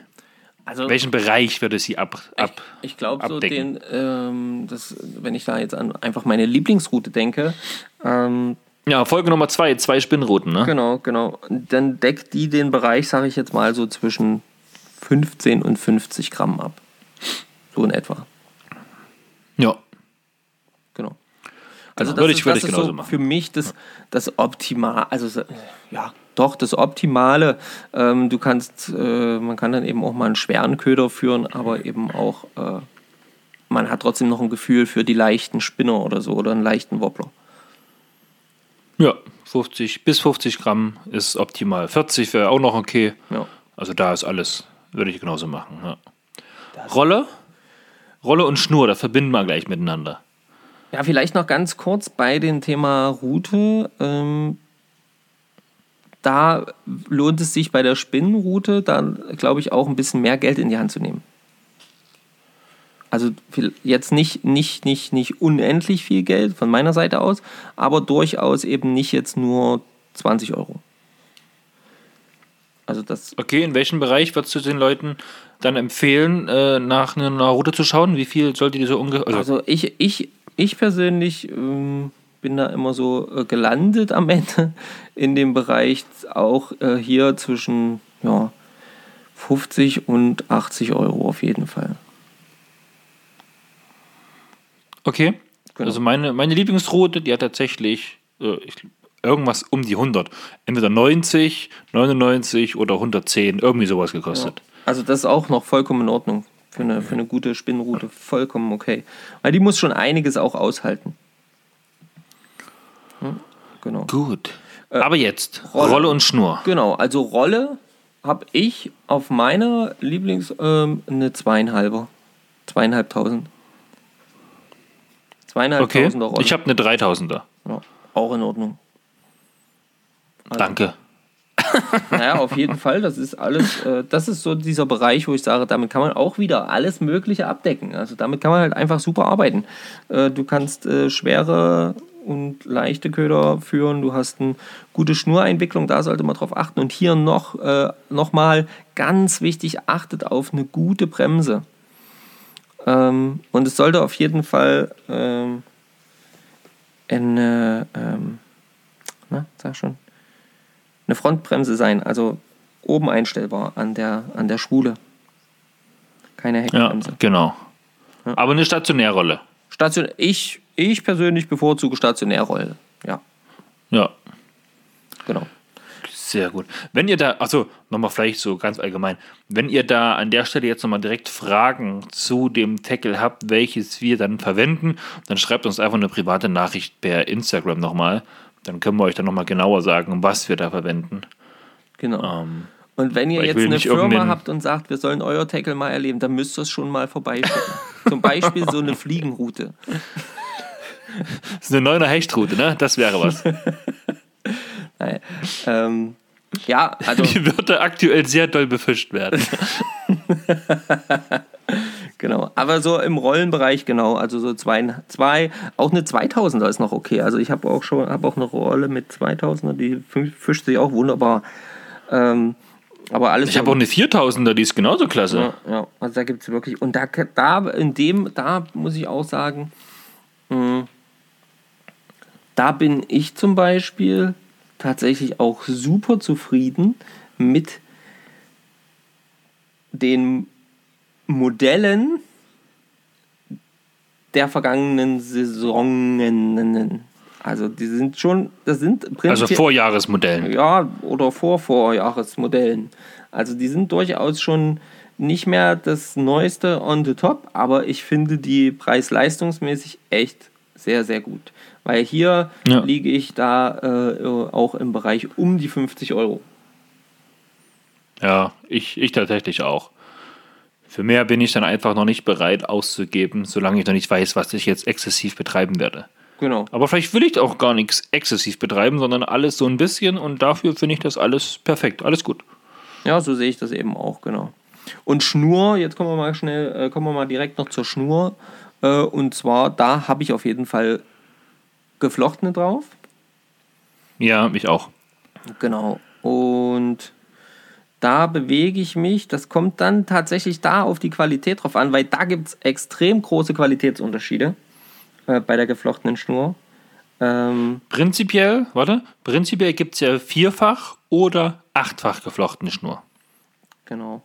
Also, Welchen Bereich würde sie ab, ab Ich, ich glaube, so den, ähm, das, wenn ich da jetzt an einfach meine Lieblingsroute denke. Ähm, ja, Folge Nummer zwei, zwei Spinnrouten, ne? Genau, genau. Dann deckt die den Bereich, sage ich jetzt mal, so zwischen 15 und 50 Gramm ab. So in etwa. Ja. Also genau. das würde ich, ist, würde das ich genauso so machen. für mich das, das Optimal, also ja, doch das Optimale. Ähm, du kannst, äh, man kann dann eben auch mal einen schweren Köder führen, aber eben auch, äh, man hat trotzdem noch ein Gefühl für die leichten Spinner oder so oder einen leichten Wobbler. Ja, 50 bis 50 Gramm ist optimal. 40 wäre auch noch okay. Ja. Also da ist alles, würde ich genauso machen. Ja. Rolle? Rolle und Schnur, das verbinden wir gleich miteinander. Ja, vielleicht noch ganz kurz bei dem Thema Route. Ähm, da lohnt es sich bei der Spinnenroute dann, glaube ich, auch ein bisschen mehr Geld in die Hand zu nehmen. Also jetzt nicht, nicht, nicht, nicht unendlich viel Geld von meiner Seite aus, aber durchaus eben nicht jetzt nur 20 Euro. Also das okay, in welchem Bereich würdest du den Leuten dann empfehlen, äh, nach einer Route zu schauen? Wie viel sollte die so ungefähr. Also, also, ich, ich, ich persönlich ähm, bin da immer so äh, gelandet am Ende in dem Bereich auch äh, hier zwischen ja, 50 und 80 Euro auf jeden Fall. Okay. Genau. Also meine, meine Lieblingsroute, die hat tatsächlich äh, ich, irgendwas um die 100. Entweder 90, 99 oder 110, irgendwie sowas gekostet. Ja. Also das ist auch noch vollkommen in Ordnung. Für eine, für eine gute Spinnenroute vollkommen okay. Weil die muss schon einiges auch aushalten. Hm? Genau. Gut. Äh, Aber jetzt, Rolle. Rolle. und Schnur. Genau, also Rolle habe ich auf meiner Lieblings ähm, eine zweieinhalber. Zweieinhalbtausend. Zweieinhalbtausender okay. Rolle. Ich habe eine dreitausender. Ja, auch in Ordnung. Also, Danke. Naja, auf jeden Fall. Das ist alles, äh, das ist so dieser Bereich, wo ich sage, damit kann man auch wieder alles Mögliche abdecken. Also damit kann man halt einfach super arbeiten. Äh, du kannst äh, schwere und leichte Köder führen. Du hast eine gute Schnureinwicklung, da sollte man drauf achten. Und hier noch, äh, noch mal ganz wichtig, achtet auf eine gute Bremse. Ähm, und es sollte auf jeden Fall ähm, eine, ähm, na, sag schon, eine Frontbremse sein, also oben einstellbar an der, an der Schwule. Keine Heckbremse. Ja, genau. Ja. Aber eine Stationärrolle. Station ich, ich persönlich bevorzuge Stationärrolle, ja. Ja. Genau. Sehr gut. Wenn ihr da, also nochmal vielleicht so ganz allgemein, wenn ihr da an der Stelle jetzt nochmal direkt Fragen zu dem Tackle habt, welches wir dann verwenden, dann schreibt uns einfach eine private Nachricht per Instagram nochmal. Dann können wir euch dann nochmal genauer sagen, was wir da verwenden. Genau. Ähm, und wenn ihr jetzt eine Firma habt und sagt, wir sollen euer Tackle mal erleben, dann müsst ihr es schon mal vorbeischicken. Zum Beispiel so eine Fliegenroute. Das ist eine neue Hechtroute, ne? Das wäre was. Nein. Ähm, ja, also. Die würde aktuell sehr doll befischt werden. Genau, aber so im Rollenbereich, genau, also so zwei, zwei auch eine 2000er ist noch okay. Also ich habe auch schon, habe auch eine Rolle mit 2000er, die fischt sich auch wunderbar. Ähm, aber alles. Ich habe auch eine 4000er, die ist genauso klasse. Ja, ja. also da gibt es wirklich, und da, da, in dem, da muss ich auch sagen, mh, hm, da bin ich zum Beispiel tatsächlich auch super zufrieden mit den Modellen der vergangenen Saisonen. Also die sind schon, das sind Also Vorjahresmodellen. Ja, oder vor Vorjahresmodellen. Also die sind durchaus schon nicht mehr das Neueste on the top, aber ich finde die preis-leistungsmäßig echt sehr, sehr gut. Weil hier ja. liege ich da äh, auch im Bereich um die 50 Euro. Ja, ich, ich tatsächlich auch. Für mehr bin ich dann einfach noch nicht bereit auszugeben, solange ich noch nicht weiß, was ich jetzt exzessiv betreiben werde. Genau. Aber vielleicht will ich auch gar nichts exzessiv betreiben, sondern alles so ein bisschen und dafür finde ich das alles perfekt, alles gut. Ja, so sehe ich das eben auch, genau. Und Schnur, jetzt kommen wir mal schnell, äh, kommen wir mal direkt noch zur Schnur. Äh, und zwar, da habe ich auf jeden Fall geflochtene drauf. Ja, ich auch. Genau. Und da bewege ich mich. Das kommt dann tatsächlich da auf die Qualität drauf an, weil da gibt es extrem große Qualitätsunterschiede äh, bei der geflochtenen Schnur. Ähm, prinzipiell, warte, prinzipiell gibt es ja vierfach oder achtfach geflochtene Schnur. Genau.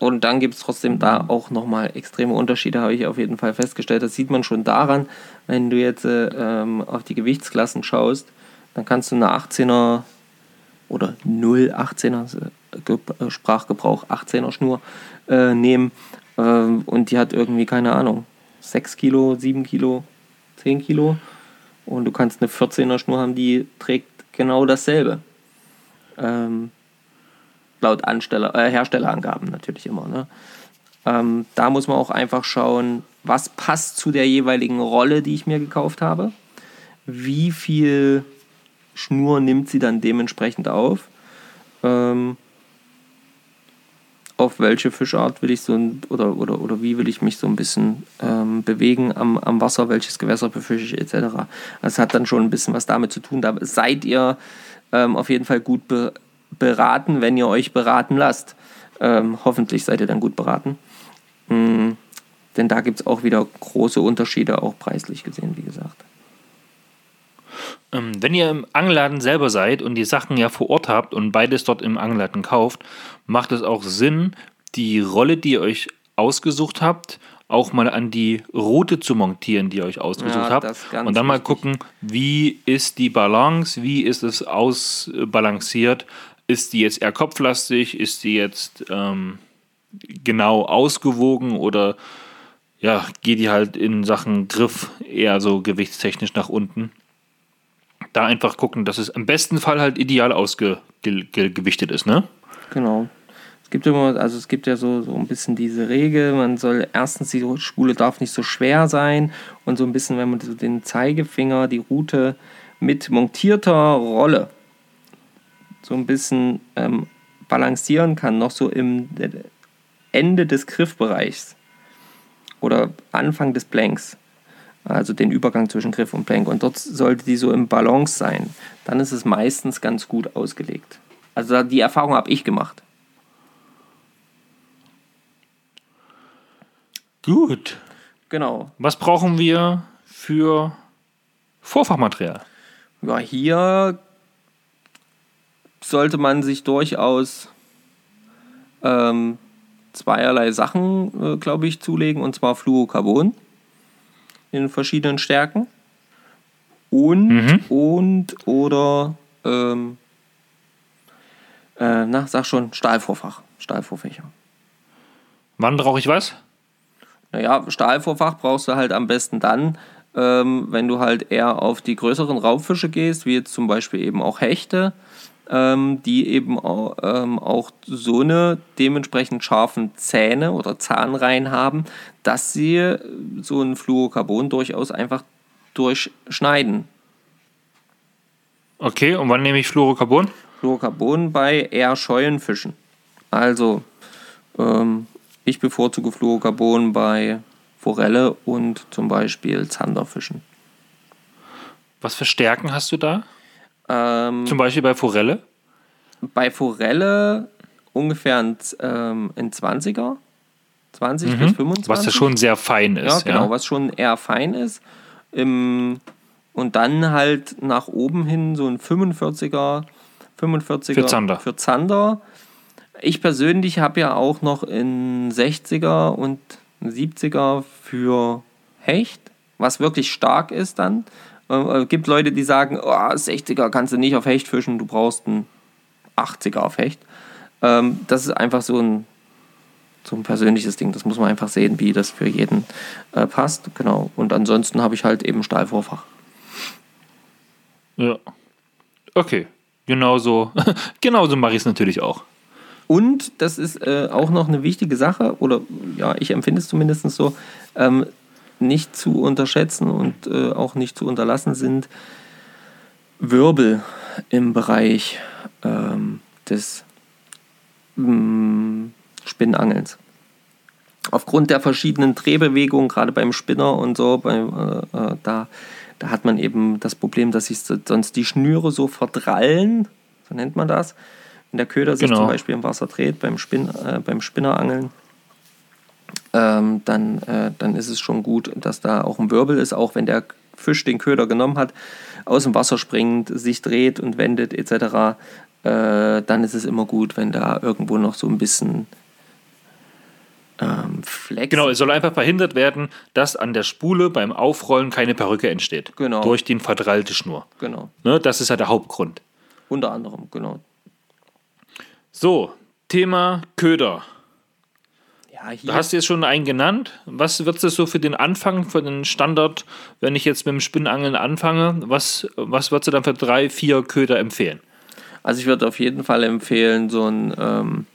Und dann gibt es trotzdem da auch nochmal extreme Unterschiede, habe ich auf jeden Fall festgestellt. Das sieht man schon daran, wenn du jetzt äh, ähm, auf die Gewichtsklassen schaust, dann kannst du eine 18er oder 0,18er äh, Sprachgebrauch, 18er Schnur äh, nehmen äh, und die hat irgendwie, keine Ahnung, 6 Kilo, 7 Kilo, 10 Kilo und du kannst eine 14er Schnur haben, die trägt genau dasselbe. Ähm, laut Ansteller, äh, Herstellerangaben natürlich immer. Ne? Ähm, da muss man auch einfach schauen, was passt zu der jeweiligen Rolle, die ich mir gekauft habe. Wie viel Schnur nimmt sie dann dementsprechend auf. Ähm, auf welche Fischart will ich so ein, oder, oder, oder wie will ich mich so ein bisschen ähm, bewegen am, am Wasser, welches Gewässer befische ich etc. Das hat dann schon ein bisschen was damit zu tun. Da seid ihr ähm, auf jeden Fall gut be beraten, wenn ihr euch beraten lasst. Ähm, hoffentlich seid ihr dann gut beraten. Mhm. Denn da gibt es auch wieder große Unterschiede, auch preislich gesehen, wie gesagt. Ähm, wenn ihr im Angelladen selber seid und die Sachen ja vor Ort habt und beides dort im Angelladen kauft, macht es auch Sinn, die Rolle, die ihr euch ausgesucht habt, auch mal an die Route zu montieren, die ihr euch ausgesucht ja, habt. Und dann mal wichtig. gucken, wie ist die Balance, wie ist es ausbalanciert. Ist die jetzt eher kopflastig? Ist die jetzt ähm, genau ausgewogen oder ja, geht die halt in Sachen Griff eher so gewichtstechnisch nach unten? Da einfach gucken, dass es im besten Fall halt ideal ausgewichtet ist, ne? Genau. Es gibt immer, also es gibt ja so, so ein bisschen diese Regel, man soll erstens, die Spule darf nicht so schwer sein und so ein bisschen, wenn man so den Zeigefinger, die Route mit montierter Rolle so ein bisschen ähm, balancieren kann, noch so im Ende des Griffbereichs oder Anfang des Blanks, also den Übergang zwischen Griff und Plank. Und dort sollte die so im Balance sein. Dann ist es meistens ganz gut ausgelegt. Also die Erfahrung habe ich gemacht. Gut. Genau. Was brauchen wir für Vorfachmaterial? Ja, hier sollte man sich durchaus ähm, zweierlei Sachen, äh, glaube ich, zulegen, und zwar Fluorocarbon in verschiedenen Stärken. Und, mhm. und, oder, ähm, äh, na, sag schon, Stahlvorfach, Stahlvorfächer. Wann brauche ich was? Naja, Stahlvorfach brauchst du halt am besten dann, ähm, wenn du halt eher auf die größeren Raubfische gehst, wie jetzt zum Beispiel eben auch Hechte, ähm, die eben auch, ähm, auch so eine dementsprechend scharfen Zähne oder Zahnreihen haben, dass sie so ein Fluorocarbon durchaus einfach durchschneiden. Okay, und wann nehme ich Fluorocarbon? Fluorocarbon bei eher scheuen Fischen. Also ähm, ich bevorzuge Fluorocarbon bei Forelle und zum Beispiel Zanderfischen. Was für Stärken hast du da? Ähm, Zum Beispiel bei Forelle? bei Forelle ungefähr ein, ähm, ein 20er. 20 bis 25. Mhm. Was ja schon sehr fein Ja, ist. genau, was schon eher fein ist. Im, und dann halt nach oben hin so ein 45er, 45er Für Zander. Für Zander. Ich persönlich habe ja auch noch in 60er und 70er für Hecht, was wirklich stark ist dann. Äh, äh, gibt Leute, die sagen, oh, 60er kannst du nicht auf Hecht fischen, du brauchst einen 80er auf Hecht. Ähm, das ist einfach so ein, so ein persönliches Ding. Das muss man einfach sehen, wie das für jeden äh, passt. Genau. Und ansonsten habe ich halt eben Stahlvorfach. Ja. Okay. Genauso, genauso mache ich es natürlich auch. Und das ist äh, auch noch eine wichtige Sache, oder ja, ich empfinde es zumindest so, ähm, nicht zu unterschätzen und äh, auch nicht zu unterlassen sind Wirbel im Bereich ähm, des mm, Spinnenangelns. Aufgrund der verschiedenen Drehbewegungen, gerade beim Spinner und so, bei, äh, äh, da, da hat man eben das Problem, dass sich so- sonst die Schnüre so verdrallen, so nennt man das. Wenn der Köder sich Genau. zum Beispiel im Wasser dreht beim, Spin, äh, beim Spinnerangeln, ähm, dann, äh, dann ist es schon gut, dass da auch ein Wirbel ist, auch wenn der Fisch den Köder genommen hat, aus dem Wasser springt, sich dreht und wendet etc., äh, dann ist es immer gut, wenn da irgendwo noch so ein bisschen ähm, Flex Genau, es soll einfach verhindert werden, dass an der Spule beim Aufrollen keine Perücke entsteht. Genau. Durch die verdrallte Schnur. Genau, Ne, das ist ja der Hauptgrund. unter anderem, genau. So, Thema Köder. Ja, hier, Du hast jetzt schon einen genannt. Was wird es so für den Anfang, für den Standard, wenn ich jetzt mit dem Spinnenangeln anfange? Was, was würdest du dann für drei, vier Köder empfehlen? also ich würde auf jeden Fall empfehlen, so ein ähm,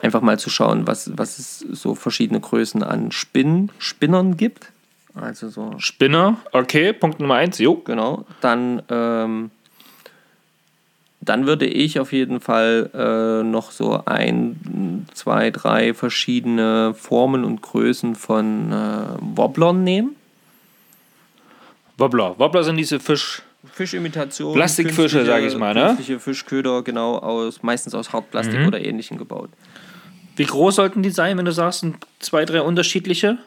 einfach mal zu schauen, was, was es so verschiedene Größen an Spinn, Spinnern gibt. Also so Spinner, okay, Punkt Nummer eins, jo. Genau. Dann, ähm, dann würde ich auf jeden Fall äh, noch so ein, zwei, drei verschiedene Formen und Größen von äh, Wobblern nehmen. Wobbler. Wobbler sind diese Fisch. Fischimitation. Plastikfische, künstliche- sag ich mal, ne? Künstliche Fischköder, genau, aus, meistens aus Hartplastik Mhm. oder ähnlichem gebaut. Wie groß sollten die sein, wenn du sagst, zwei, drei unterschiedliche?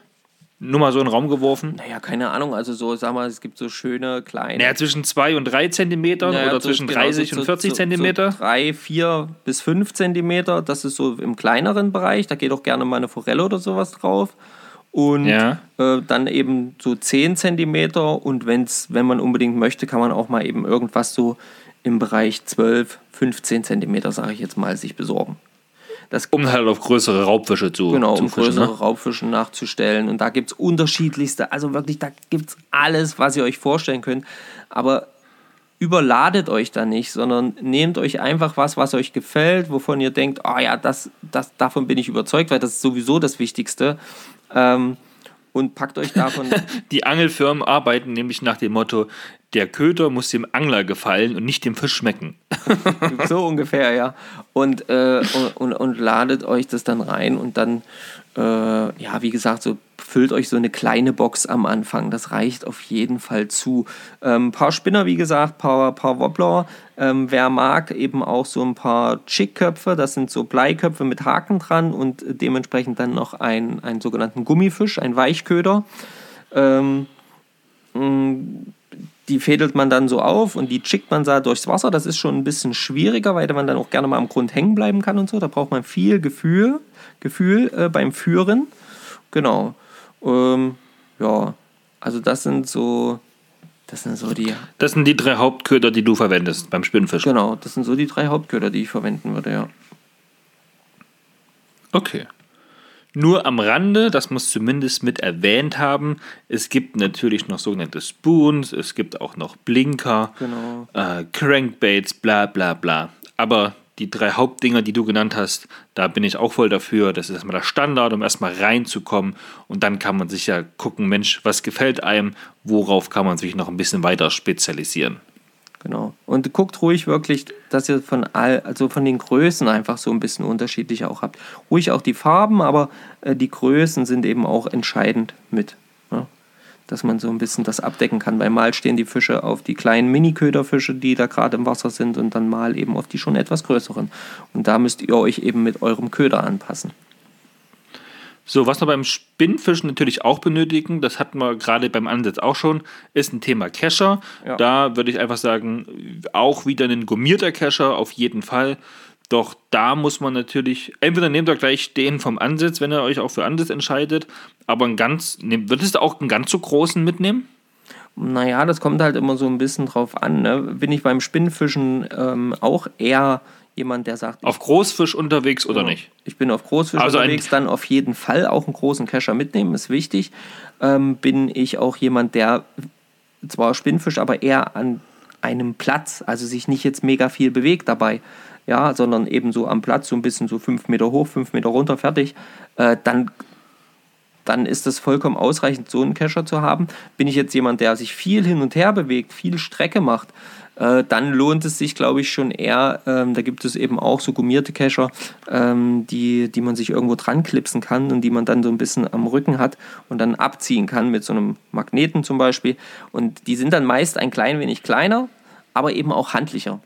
Nur mal so in den Raum geworfen. Naja, keine Ahnung, also so, sag mal, es gibt so schöne kleine. Naja, zwischen zwei und drei Zentimetern Naja, oder so- zwischen genau, 30 so- und so- 40 so- Zentimeter. So drei, vier bis fünf Zentimeter, das ist so im kleineren Bereich. Da geht auch gerne mal eine Forelle oder sowas drauf. Und Ja. äh, dann eben so 10 Zentimeter. Und wenn's, wenn man unbedingt möchte, kann man auch mal eben irgendwas so im Bereich 12, 15 Zentimeter, sage ich jetzt mal, sich besorgen. Das Um halt auf größere Raubfische zu, Genau, zu um fischen. größere Ne? Raubfische nachzustellen. Und da gibt es unterschiedlichste, also wirklich, da gibt es alles, was ihr euch vorstellen könnt. Aber überladet euch da nicht, sondern nehmt euch einfach was, was euch gefällt, wovon ihr denkt, ah ja, das, das, davon bin ich überzeugt, weil das ist sowieso das Wichtigste. Ähm, und packt euch davon. Die Angelfirmen arbeiten nämlich nach dem Motto, der Köder muss dem Angler gefallen und nicht dem Fisch schmecken. so ungefähr, ja. Und, äh, und, und, und ladet euch das dann rein und dann, äh, ja, wie gesagt, so füllt euch so eine kleine Box am Anfang. Das reicht auf jeden Fall zu. Ähm, paar Spinner, wie gesagt, paar, paar Wobbler. Ähm, wer mag, eben auch so ein paar Chickköpfe. Das sind so Bleiköpfe mit Haken dran und dementsprechend dann noch ein, einen sogenannten Gummifisch, ein Weichköder. Ähm, die fädelt man dann so auf und die schickt man da durchs Wasser. Das ist schon ein bisschen schwieriger, weil man dann auch gerne mal am Grund hängen bleiben kann und so. Da braucht man viel Gefühl, Gefühl äh, beim Führen. Genau. Ähm, ja, also das sind so, das sind so die, Das sind die drei Hauptköder, die du verwendest beim Spinnfischen. genau, das sind so die drei Hauptköder, die ich verwenden würde, ja. Okay. Nur am Rande, das muss zumindest mit erwähnt haben, es gibt natürlich noch sogenannte Spoons, es gibt auch noch Blinker, Genau. äh, Crankbaits, bla bla bla. Aber die drei Hauptdinger, die du genannt hast, da bin ich auch voll dafür. Das ist erstmal der Standard, um erstmal reinzukommen. Und dann kann man sich ja gucken, Mensch, was gefällt einem, worauf kann man sich noch ein bisschen weiter spezialisieren. Genau. Und guckt ruhig wirklich, dass ihr von all, also von den Größen einfach so ein bisschen unterschiedlich auch habt. Ruhig auch die Farben, aber äh, die Größen sind eben auch entscheidend mit. Dass man so ein bisschen das abdecken kann. Weil mal stehen die Fische auf die kleinen Mini-Köderfische, die da gerade im Wasser sind, und dann mal eben auf die schon etwas größeren. Und da müsst ihr euch eben mit eurem Köder anpassen. So, was wir beim Spinnfischen natürlich auch benötigen, das hatten wir gerade beim Ansatz auch schon, ist ein Thema Kescher. Ja. Da würde ich einfach sagen, auch wieder ein gummierter Kescher auf jeden Fall. Doch da muss man natürlich, entweder nehmt ihr gleich den vom Ansatz, wenn ihr euch auch für Ansatz entscheidet, aber ein ganz, würdest du auch einen ganz so großen mitnehmen? Naja, das kommt halt immer so ein bisschen drauf an. Ne? Bin ich beim Spinnfischen ähm, auch eher jemand, der sagt, Auf Großfisch unterwegs oder Ja. nicht? Ich bin auf Großfisch Also unterwegs, dann auf jeden Fall auch einen großen Kescher mitnehmen, ist wichtig. Ähm, bin ich auch jemand, der zwar Spinnfisch, aber eher an einem Platz, also sich nicht jetzt mega viel bewegt dabei, ja, sondern eben so am Platz, so ein bisschen so fünf Meter hoch, fünf Meter runter, fertig, äh, dann dann ist es vollkommen ausreichend, so einen Kescher zu haben. Bin ich jetzt jemand, der sich viel hin und her bewegt, viel Strecke macht, äh, dann lohnt es sich, glaube ich, schon eher. Ähm, da gibt es eben auch so gummierte Kescher, ähm, die, die man sich irgendwo dran klipsen kann und die man dann so ein bisschen am Rücken hat und dann abziehen kann mit so einem Magneten zum Beispiel. Und die sind dann meist ein klein wenig kleiner, aber eben auch handlicher.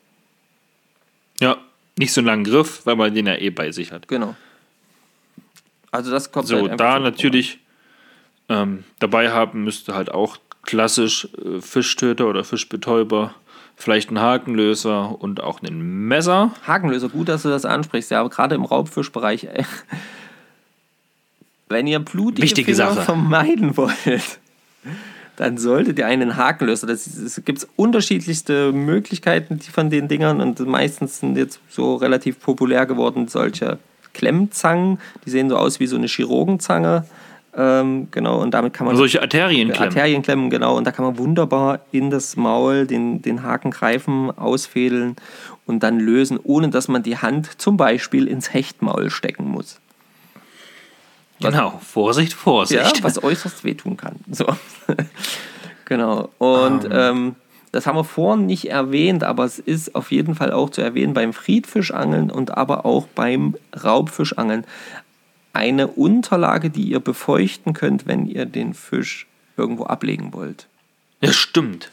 Ja, nicht so einen langen Griff, weil man den ja eh bei sich hat. Genau. Also das kommt So, halt da natürlich ähm, dabei haben müsste halt auch klassisch äh, Fischtöter oder Fischbetäuber, vielleicht ein Hakenlöser und auch ein Messer. Hakenlöser, gut, dass du das ansprichst, ja, aber gerade im Raubfischbereich, äh, wenn ihr blutige Wichtige Finger Sache. vermeiden wollt, dann solltet ihr einen Hakenlöser. Das, es gibt unterschiedlichste Möglichkeiten die von den Dingern und meistens sind jetzt so relativ populär geworden solche Klemmzangen. Die sehen so aus wie so eine Chirurgenzange. Ähm, genau, und damit kann man Solche Arterienklemmen. Arterienklemmen, genau. Und da kann man wunderbar in das Maul den, den Haken greifen, ausfädeln und dann lösen, ohne dass man die Hand zum Beispiel ins Hechtmaul stecken muss. Genau, Vorsicht, Vorsicht. Ja, was äußerst wehtun kann. So. genau. Und ähm, das haben wir vorhin nicht erwähnt, aber es ist auf jeden Fall auch zu erwähnen beim Friedfischangeln und aber auch beim Raubfischangeln. Eine Unterlage, die ihr befeuchten könnt, wenn ihr den Fisch irgendwo ablegen wollt. Ja, stimmt.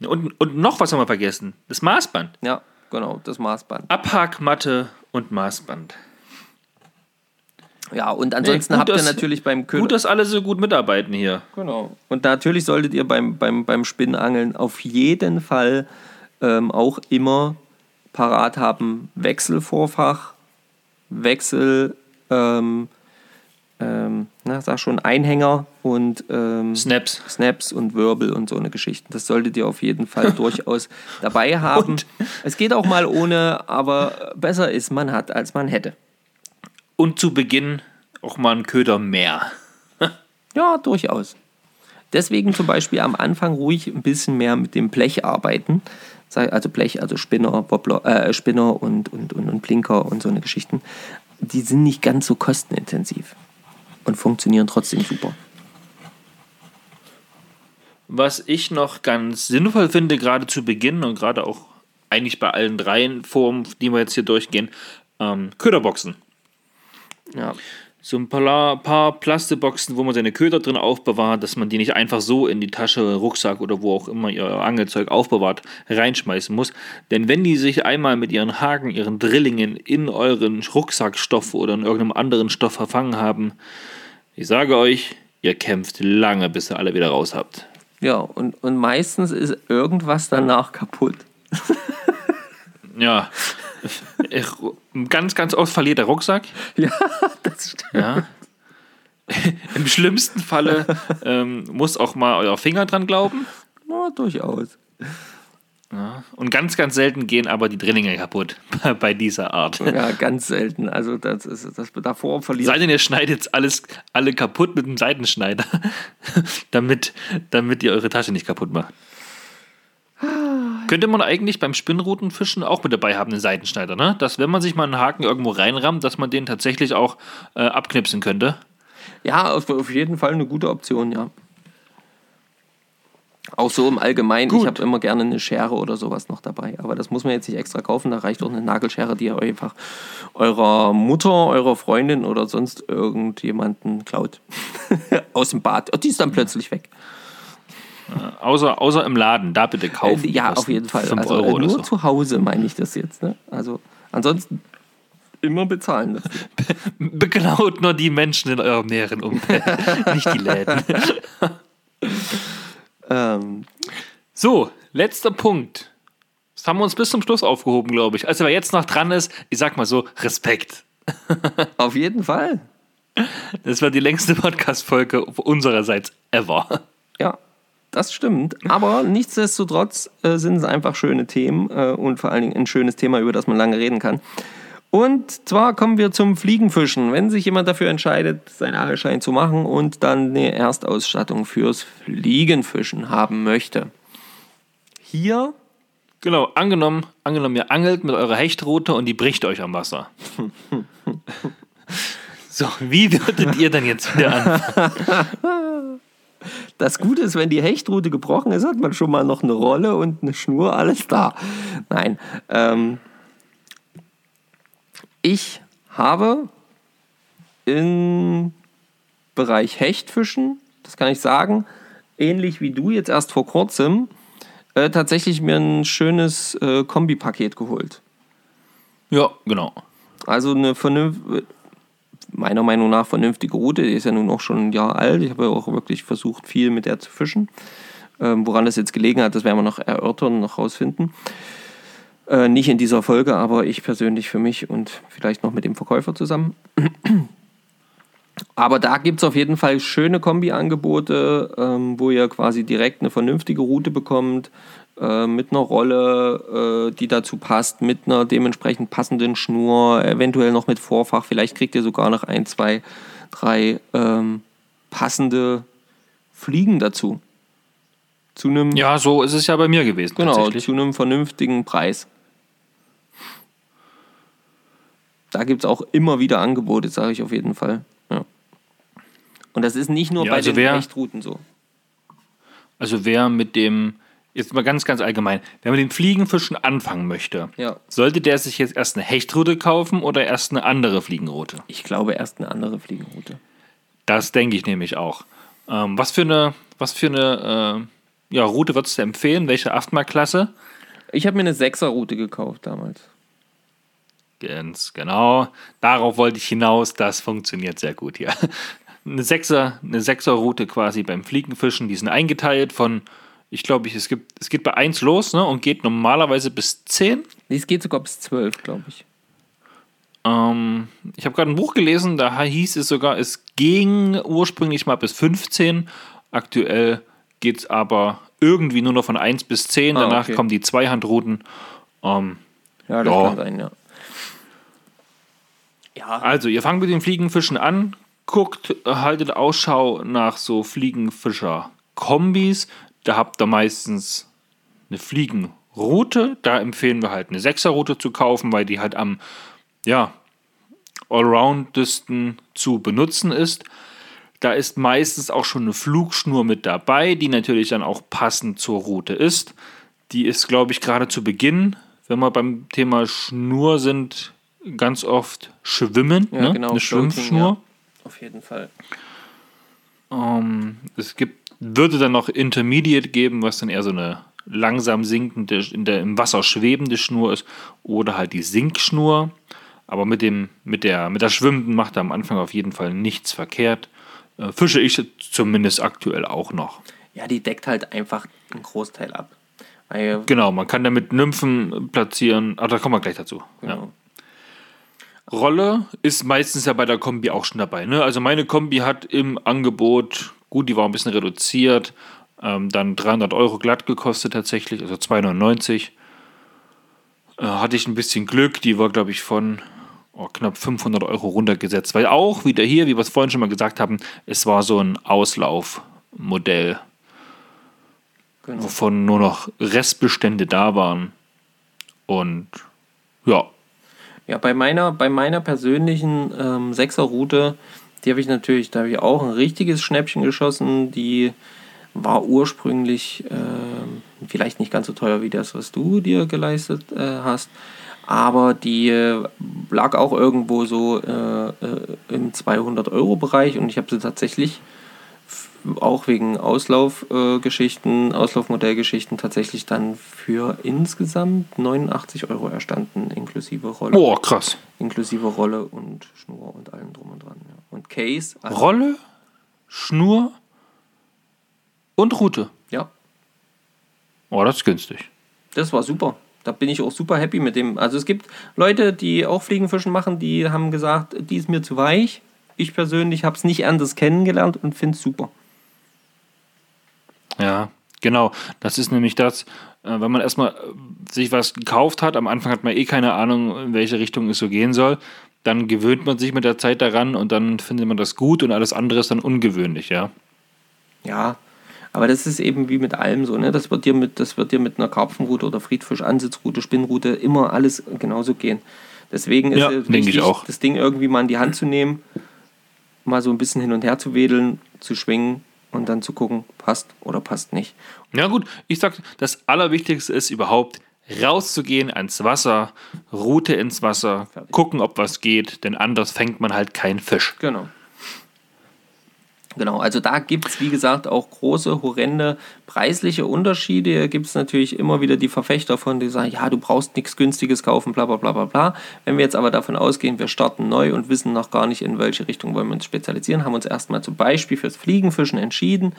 Und, und noch was haben wir vergessen. Das Maßband. Ja, genau, das Maßband. Abhakmatte und Maßband. Ja, und ansonsten Nee, gut, habt ihr dass- natürlich beim Köder. Gut, dass alle so gut mitarbeiten hier. Genau. Und natürlich solltet ihr beim, beim, beim Spinnangeln auf jeden Fall ähm, auch immer parat haben Wechselvorfach, Wechsel, ähm, ähm, na, sag schon, Einhänger und ähm, Snaps. Snaps und Wirbel und so eine Geschichte. Das solltet ihr auf jeden Fall durchaus dabei haben. Und- Es geht auch mal ohne, aber besser ist, man hat, als man hätte. Und zu Beginn auch mal einen Köder mehr. Ja, durchaus. Deswegen zum Beispiel am Anfang ruhig ein bisschen mehr mit dem Blech arbeiten. Also Blech, also Spinner, Wobbler, äh, Spinner und, und, und, und Blinker und so eine Geschichten. Die sind nicht ganz so kostenintensiv und funktionieren trotzdem super. Was ich noch ganz sinnvoll finde, gerade zu Beginn und gerade auch eigentlich bei allen dreien Formen, die wir jetzt hier durchgehen, ähm, Köderboxen. Ja, So ein paar, paar Plasteboxen, wo man seine Köder drin aufbewahrt, dass man die nicht einfach so in die Tasche, Rucksack oder wo auch immer ihr Angelzeug aufbewahrt, reinschmeißen muss. Denn wenn die sich einmal mit ihren Haken, ihren Drillingen in euren Rucksackstoff oder in irgendeinem anderen Stoff verfangen haben, ich sage euch, ihr kämpft lange, bis ihr alle wieder raus habt. ja und, und meistens ist irgendwas danach kaputt. Ja. Ganz, ganz oft verliert der Rucksack. Ja, das stimmt. Ja. Im schlimmsten Falle ähm, muss auch mal euer Finger dran glauben. Ja, durchaus. Ja. Und ganz, ganz selten gehen aber die Drillinge kaputt bei- dieser Art. Ja, ganz selten. Also das ist das davor verliert. Sei denn, ihr schneidet jetzt alles alle kaputt mit einem Seitenschneider, damit, damit ihr eure Tasche nicht kaputt macht. Könnte man eigentlich beim Spinnrutenfischen auch mit dabei haben, einen Seitenschneider, ne? Dass, wenn man sich mal einen Haken irgendwo reinrammt, dass man den tatsächlich auch äh, abknipsen könnte. Ja, auf, auf jeden Fall eine gute Option, ja. Auch so im Allgemeinen, Gut. ich habe immer gerne eine Schere oder sowas noch dabei. Aber das muss man jetzt nicht extra kaufen, da reicht auch eine Nagelschere, die ihr einfach eurer Mutter, eurer Freundin oder sonst irgendjemanden klaut. Aus dem Bad. Und die ist dann plötzlich weg. Außer, außer im Laden, da bitte kaufen. Äh, ja, Die auf jeden Fall. 5 Also, Euro äh, oder nur so. zu Hause meine ich das jetzt. Ne? Also ansonsten immer bezahlen. Das. Beklaut nur die Menschen in eurem näheren Umfeld, nicht die Läden. ähm, So, letzter Punkt. Das haben wir uns bis zum Schluss aufgehoben, glaube ich. Also wer jetzt noch dran ist, ich sag mal so, Respekt. auf jeden Fall. Das war die längste Podcast-Folge unsererseits ever. Ja, das stimmt. Aber nichtsdestotrotz äh, sind es einfach schöne Themen äh, und vor allen Dingen ein schönes Thema, über das man lange reden kann. Und zwar kommen wir zum Fliegenfischen. Wenn sich jemand dafür entscheidet, seinen Angelschein zu machen und dann eine Erstausstattung fürs Fliegenfischen haben möchte. Hier Genau, angenommen, angenommen, ihr angelt mit eurer Hechtroute und die bricht euch am Wasser. so, wie würdet ihr dann jetzt wieder anfangen? Das Gute ist, wenn die Hechtrute gebrochen ist, hat man schon mal noch eine Rolle und eine Schnur, alles da. Nein. Ähm, ich habe im Bereich Hechtfischen, das kann ich sagen, ähnlich wie du jetzt erst vor kurzem, äh, tatsächlich mir ein schönes äh, Kombipaket geholt. Ja, genau. Also eine vernünf meiner Meinung nach vernünftige Route. Die ist ja nun auch schon ein Jahr alt. Ich habe ja auch wirklich versucht, viel mit der zu fischen. Ähm, woran das jetzt gelegen hat, das werden wir noch erörtern, noch rausfinden. Äh, nicht in dieser Folge, aber ich persönlich für mich und vielleicht noch mit dem Verkäufer zusammen. Aber da gibt es auf jeden Fall schöne Kombi-Angebote, ähm, wo ihr quasi direkt eine vernünftige Route bekommt, äh, mit einer Rolle, äh, die dazu passt, mit einer dementsprechend passenden Schnur, eventuell noch mit Vorfach. Vielleicht kriegt ihr sogar noch ein, zwei, drei ähm, passende Fliegen dazu. Zu einem, Ja, so ist es ja bei mir gewesen. genau, zu einem vernünftigen Preis. Da gibt es auch immer wieder Angebote, sage ich auf jeden Fall. Ja. Und das ist nicht nur Ja, bei also den wer- so. Also wer mit dem, jetzt mal ganz, ganz allgemein, wer mit dem Fliegenfischen anfangen möchte, Ja. sollte der sich jetzt erst eine Hechtroute kaufen oder erst eine andere Fliegenroute? Ich glaube erst eine andere Fliegenroute. Das denke ich nämlich auch. Ähm, was für eine, was für eine äh, ja, Route würdest du empfehlen? Welche Aftma-Klasse? Ich habe mir eine Sechserroute gekauft damals. Ganz genau. Darauf wollte ich hinaus. Das funktioniert sehr gut hier. Eine Sechser, eine Sechserroute quasi beim Fliegenfischen. Die sind eingeteilt von, ich glaube, ich, es gibt, es geht bei 1 los ne, und geht normalerweise bis 10. Es geht sogar bis zwölf, glaube ich. Ähm, ich habe gerade ein Buch gelesen, da hieß es sogar, es ging ursprünglich mal bis 15. Aktuell geht es aber irgendwie nur noch von 1 bis 10. Ah, Danach okay. kommen die Zweihandrouten. Ähm, Ja, das Ja. kann sein, ja. Ja, Also, ihr fangt mit den Fliegenfischen an, guckt, haltet Ausschau nach so Fliegenfischer-Kombis. Da habt ihr meistens eine Fliegenroute. Da empfehlen wir halt eine Sechserroute zu kaufen, weil die halt am, ja, allroundesten zu benutzen ist. Da ist meistens auch schon eine Flugschnur mit dabei, die natürlich dann auch passend zur Route ist. Die ist, glaube ich, gerade zu Beginn, wenn wir beim Thema Schnur sind, ganz oft Schwimmen, ja ne? genau. eine Schwimmschnur. Ja. Auf jeden Fall. Ähm, es gibt, würde dann noch Intermediate geben, was dann eher so eine langsam sinkende, in der, im Wasser schwebende Schnur ist, oder halt die Sinkschnur. Aber mit, dem, mit, der, mit der Schwimmenden macht er am Anfang auf jeden Fall nichts verkehrt. Äh, fische ich zumindest aktuell auch noch. Ja, die deckt halt einfach einen Großteil ab. Weil, Genau, man kann damit Nymphen platzieren. Ah, da kommen wir gleich dazu. Ja. genau. Rolle ist meistens ja bei der Kombi auch schon dabei. Ne? Also meine Kombi hat im Angebot, gut, die war ein bisschen reduziert, ähm, dann 300 Euro glatt gekostet tatsächlich, also 2,99. Äh, hatte ich ein bisschen Glück, die war, glaube ich, von oh, knapp 500 Euro runtergesetzt. Weil auch wieder hier, wie wir es vorhin schon mal gesagt haben, es war so ein Auslaufmodell, genau. wovon nur noch Restbestände da waren. Und ja, Ja, bei meiner, bei meiner persönlichen ähm, Sechserroute, die habe ich natürlich, da habe ich auch ein richtiges Schnäppchen geschossen. Die war ursprünglich äh, vielleicht nicht ganz so teuer wie das, was du dir geleistet äh, hast, aber die äh, lag auch irgendwo so äh, äh, im 200-Euro-Bereich und ich habe sie tatsächlich auch wegen Auslaufgeschichten, Auslaufmodellgeschichten tatsächlich dann für insgesamt 89 Euro erstanden, inklusive Rolle. Oh, krass. Inklusive Rolle und Schnur und allem drum und dran. Ja. Und Case. Also Rolle, Schnur und Route. Ja. Oh, das ist günstig. Das war super. Da bin ich auch super happy mit dem. Also es gibt Leute, die auch Fliegenfischen machen, die haben gesagt, die ist mir zu weich. Ich persönlich habe es nicht anders kennengelernt und finde es super. Ja, genau. Das ist nämlich das, äh, wenn man erstmal äh, sich was gekauft hat, am Anfang hat man eh keine Ahnung, in welche Richtung es so gehen soll. Dann gewöhnt man sich mit der Zeit daran und dann findet man das gut und alles andere ist dann ungewöhnlich, ja. Ja, aber das ist eben wie mit allem so, ne? Das wird dir mit, das wird dir mit einer Karpfenroute oder Friedfisch, Ansitzroute, Spinnroute immer alles genauso gehen. Deswegen ist ja, es wichtig, das Ding irgendwie mal in die Hand zu nehmen, mal so ein bisschen hin und her zu wedeln, zu schwingen und dann zu gucken, passt oder passt nicht. Ja gut, ich sag, das Allerwichtigste ist überhaupt rauszugehen ans Wasser, Route ins Wasser, Fertig. gucken, ob was geht, denn anders fängt man halt keinen Fisch. Genau. Genau, also da gibt es, wie gesagt, auch große, horrende preisliche Unterschiede. Hier gibt es natürlich immer wieder die Verfechter von, die sagen, ja, du brauchst nichts Günstiges kaufen, bla bla bla bla bla. Wenn wir jetzt aber davon ausgehen, wir starten neu und wissen noch gar nicht, in welche Richtung wollen wir uns spezialisieren, haben uns erstmal zum Beispiel fürs Fliegenfischen entschieden,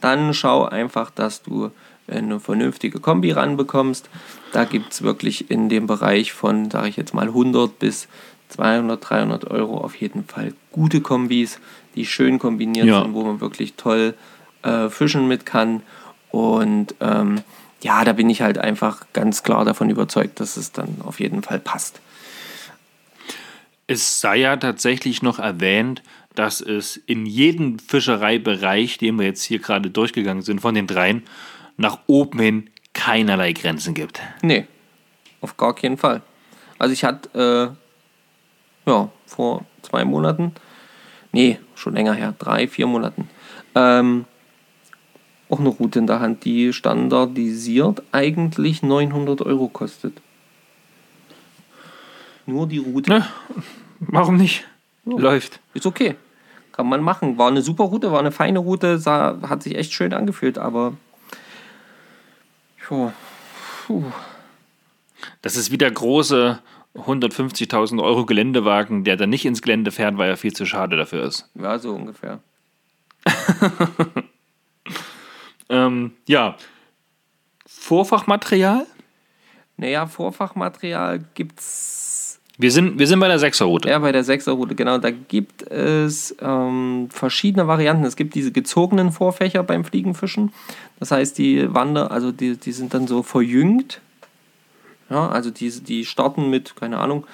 dann schau einfach, dass du eine vernünftige Kombi ranbekommst. Da gibt es wirklich in dem Bereich von, sage ich jetzt mal, 100 bis 200, 300 Euro auf jeden Fall gute Kombis die schön kombiniert ja. sind, wo man wirklich toll äh, fischen mit kann. Und ähm, ja, da bin ich halt einfach ganz klar davon überzeugt, dass es dann auf jeden Fall passt. Es sei ja tatsächlich noch erwähnt, dass es in jedem Fischereibereich, den wir jetzt hier gerade durchgegangen sind, von den dreien, nach oben hin keinerlei Grenzen gibt. Nee, auf gar keinen Fall. Also ich hatte, äh, ja, vor zwei Monaten nee, schon länger her, drei, vier Monaten, ähm, auch eine Route in der Hand, die standardisiert eigentlich 900 Euro kostet. Nur die Route. Ne, warum nicht? Ja. Läuft. Ist okay. Kann man machen. War eine super Route, war eine feine Route, sah, hat sich echt schön angefühlt, aber. Jo. Puh. Das ist wieder große 150.000 Euro Geländewagen, der dann nicht ins Gelände fährt, weil er viel zu schade dafür ist. Ja, so ungefähr. ähm, ja. Vorfachmaterial? Naja, Vorfachmaterial gibt's. Wir sind, wir sind bei der Sechserroute. Ja, bei der Sechserroute, genau. Da gibt es ähm, verschiedene Varianten. Es gibt diese gezogenen Vorfächer beim Fliegenfischen. Das heißt, die Wander, also die, die sind dann so verjüngt ja, also die, die starten mit, keine Ahnung,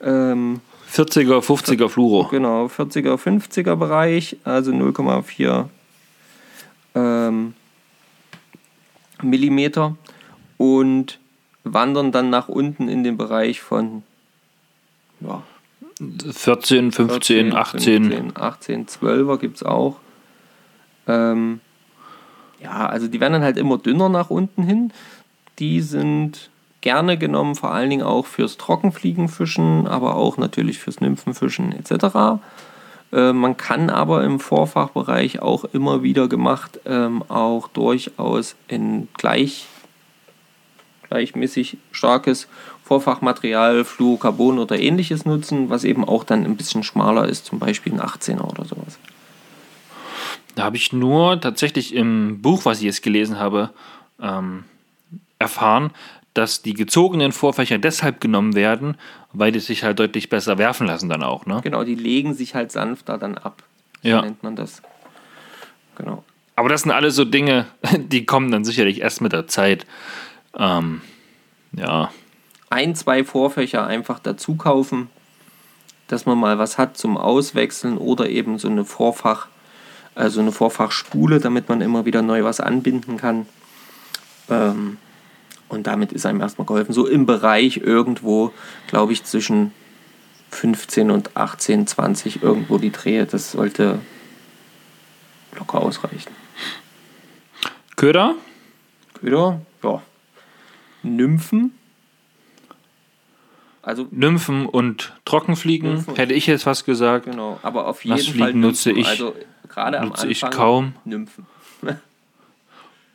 ähm, 40er, 50er Fluro. Genau, 40er, 50er Bereich, also 0,4 ähm, Millimeter und wandern dann nach unten in den Bereich von ja, 14, 15, 14, 18. 15, 18, 12er gibt es auch. Ähm, ja, also die werden dann halt immer dünner nach unten hin. Die sind gerne genommen, vor allen Dingen auch fürs Trockenfliegenfischen, aber auch natürlich fürs Nymphenfischen etc. Äh, man kann aber im Vorfachbereich auch immer wieder gemacht ähm, auch durchaus in gleich, gleichmäßig starkes Vorfachmaterial, Fluorocarbon oder ähnliches nutzen, was eben auch dann ein bisschen schmaler ist, zum Beispiel ein 18er oder sowas. Da habe ich nur tatsächlich im Buch, was ich jetzt gelesen habe, ähm, erfahren, dass die gezogenen Vorfächer deshalb genommen werden, weil die sich halt deutlich besser werfen lassen dann auch. Ne? Genau, die legen sich halt sanfter dann ab. So ja. nennt man das. Genau. Aber das sind alles so Dinge, die kommen dann sicherlich erst mit der Zeit. Ähm, ja. Ein, zwei Vorfächer einfach dazu kaufen, dass man mal was hat zum Auswechseln oder eben so eine Vorfach, also eine Vorfachspule, damit man immer wieder neu was anbinden kann. Ähm, und damit ist einem erstmal geholfen. So im Bereich irgendwo, glaube ich, zwischen 15 und 18, 20 irgendwo die Drehe. Das sollte locker ausreichen. Köder? Köder, ja. Nymphen. Also, Nymphen und Trockenfliegen, Nymphen. hätte ich jetzt was gesagt. genau. Aber auf jeden Nassfliegen Fall nutze ich- Also, gerade am nutze ich Anfang kaum. Nymphen.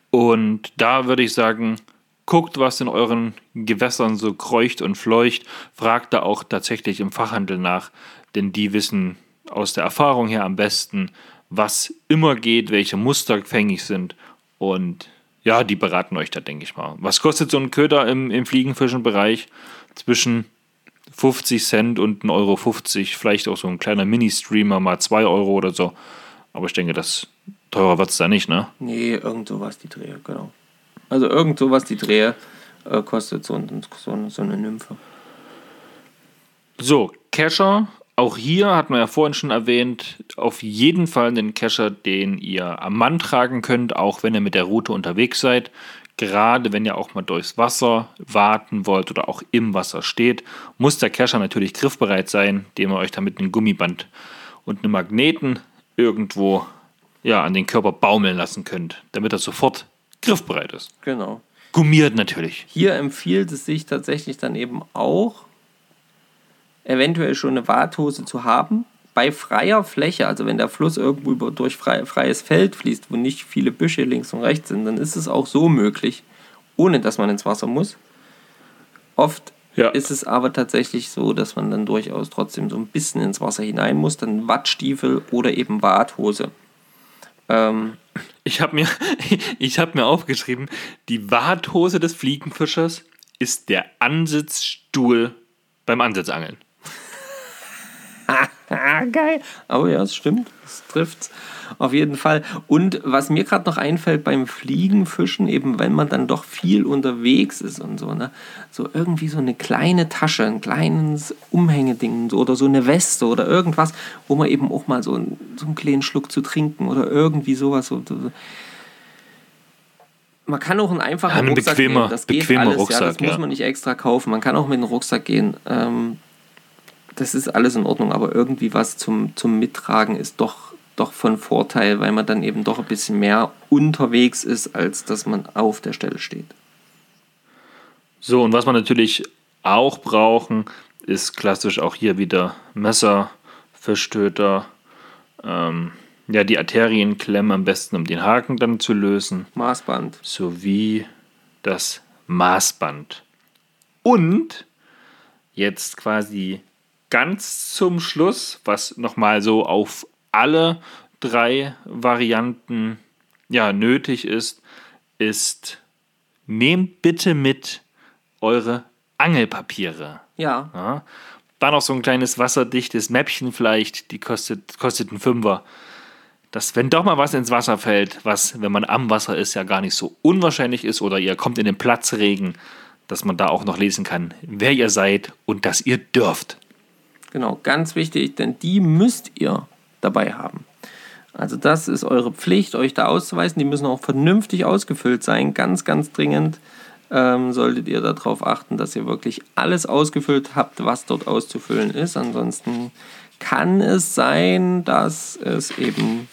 Und da würde ich sagen, guckt, was in euren Gewässern so kreucht und fleucht. Fragt da auch tatsächlich im Fachhandel nach, denn die wissen aus der Erfahrung her am besten, was immer geht, welche Muster fängig sind. Und ja, die beraten euch da, denke ich mal. Was kostet so ein Köder im, im Fliegenfischenbereich? Zwischen 50 Cent und 1,50 Euro, vielleicht auch so ein kleiner Mini-Streamer mal 2 Euro oder so. Aber ich denke, das teurer wird es da nicht, ne? Nee, irgend sowas die Drehe, genau. Also irgend sowas die Drehe äh, kostet so, so, eine- so eine Nymphe. So, Kescher. Auch hier hat man ja vorhin schon erwähnt, auf jeden Fall einen Kescher, den ihr am Mann tragen könnt, auch wenn ihr mit der Route unterwegs seid. Gerade wenn ihr auch mal durchs Wasser warten wollt oder auch im Wasser steht, muss der Kescher natürlich griffbereit sein, dem ihr euch dann mit einem Gummiband und einem Magneten irgendwo ja, an den Körper baumeln lassen könnt, damit er sofort griffbereit ist. Genau. Gummiert natürlich. Hier empfiehlt es sich tatsächlich dann eben auch, eventuell schon eine Warthose zu haben. Bei freier Fläche, also wenn der Fluss irgendwo über, durch frei, freies Feld fließt, wo nicht viele Büsche links und rechts sind, dann ist es auch so möglich, ohne dass man ins Wasser muss. Oft Ja. ist es aber tatsächlich so, dass man dann durchaus trotzdem so ein bisschen ins Wasser hinein muss, dann Wattstiefel oder eben Warthose. Ähm, Ich habe mir, hab mir aufgeschrieben, die Warthose des Fliegenfischers ist der Ansitzstuhl beim Ansitzangeln. Ah, geil. Aber ja, es stimmt. Es trifft auf jeden Fall. Und was mir gerade noch einfällt beim Fliegenfischen, eben wenn man dann doch viel unterwegs ist und so, ne, so irgendwie so eine kleine Tasche, ein kleines Umhängeding oder so eine Weste oder irgendwas, wo man eben auch mal so, einen- so einen kleinen Schluck zu trinken oder irgendwie sowas. So, so. Man kann auch einen einfachen Ja, ein Rucksack bequemer- nehmen. Das geht bequemer alles, ja, Rucksack, das muss ja. man nicht extra kaufen. Man kann auch mit einem Rucksack gehen. Ähm, das ist alles in Ordnung, aber irgendwie was zum, zum Mittragen ist doch, doch von Vorteil, weil man dann eben doch ein bisschen mehr unterwegs ist, als dass man auf der Stelle steht. So, und was wir natürlich auch brauchen, ist klassisch auch hier wieder Messer, Fischtöter, ähm, ja, die Arterienklemme am besten, um den Haken dann zu lösen. Maßband. sowie das Maßband. Und jetzt quasi ganz zum Schluss, was nochmal so auf alle drei Varianten ja, nötig ist, ist, nehmt bitte mit eure Angelpapiere. Ja, Ja. Da noch so ein kleines wasserdichtes Mäppchen vielleicht, die kostet, kostet einen Fünfer. Dass, wenn doch mal was ins Wasser fällt, was, wenn man am Wasser ist, ja gar nicht so unwahrscheinlich ist, oder ihr kommt in den Platzregen, dass man da auch noch lesen kann, wer ihr seid und dass ihr dürft. Genau, ganz wichtig, denn die müsst ihr dabei haben. Also das ist eure Pflicht, euch da auszuweisen. Die müssen auch vernünftig ausgefüllt sein, ganz, ganz dringend. Ähm, solltet ihr darauf achten, dass ihr wirklich alles ausgefüllt habt, was dort auszufüllen ist. Ansonsten kann es sein, dass es eben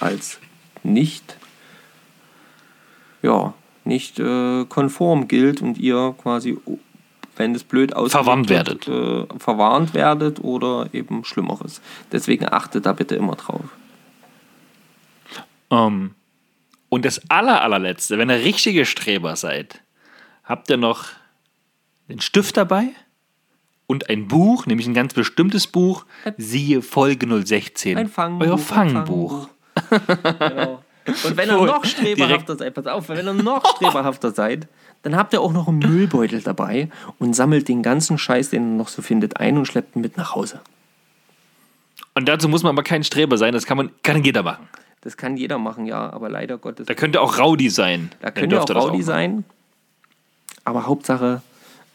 als nicht, ja, nicht äh, konform gilt und ihr quasi, wenn es blöd aussieht, Verwarnt werdet. Äh, verwarnt werdet oder eben Schlimmeres. Deswegen achtet da bitte immer drauf. Ähm, und das aller, allerletzte, wenn ihr richtige Streber seid, habt ihr noch den Stift dabei und ein Buch, nämlich ein ganz bestimmtes Buch, siehe Folge 016. Ein Fangbuch. Euer ein Fangbuch. genau. Und wenn ihr noch streberhafter seid, pass auf, wenn ihr noch streberhafter seid, dann habt ihr auch noch einen Müllbeutel dabei und sammelt den ganzen Scheiß, den ihr noch so findet, ein und schleppt ihn mit nach Hause. Und dazu muss man aber kein Streber sein, das kann man kann jeder machen. Das kann jeder machen, ja, aber leider Gottes. Da könnte auch Rowdy sein. Da Dann könnt ihr auch Rowdy sein. Aber Hauptsache,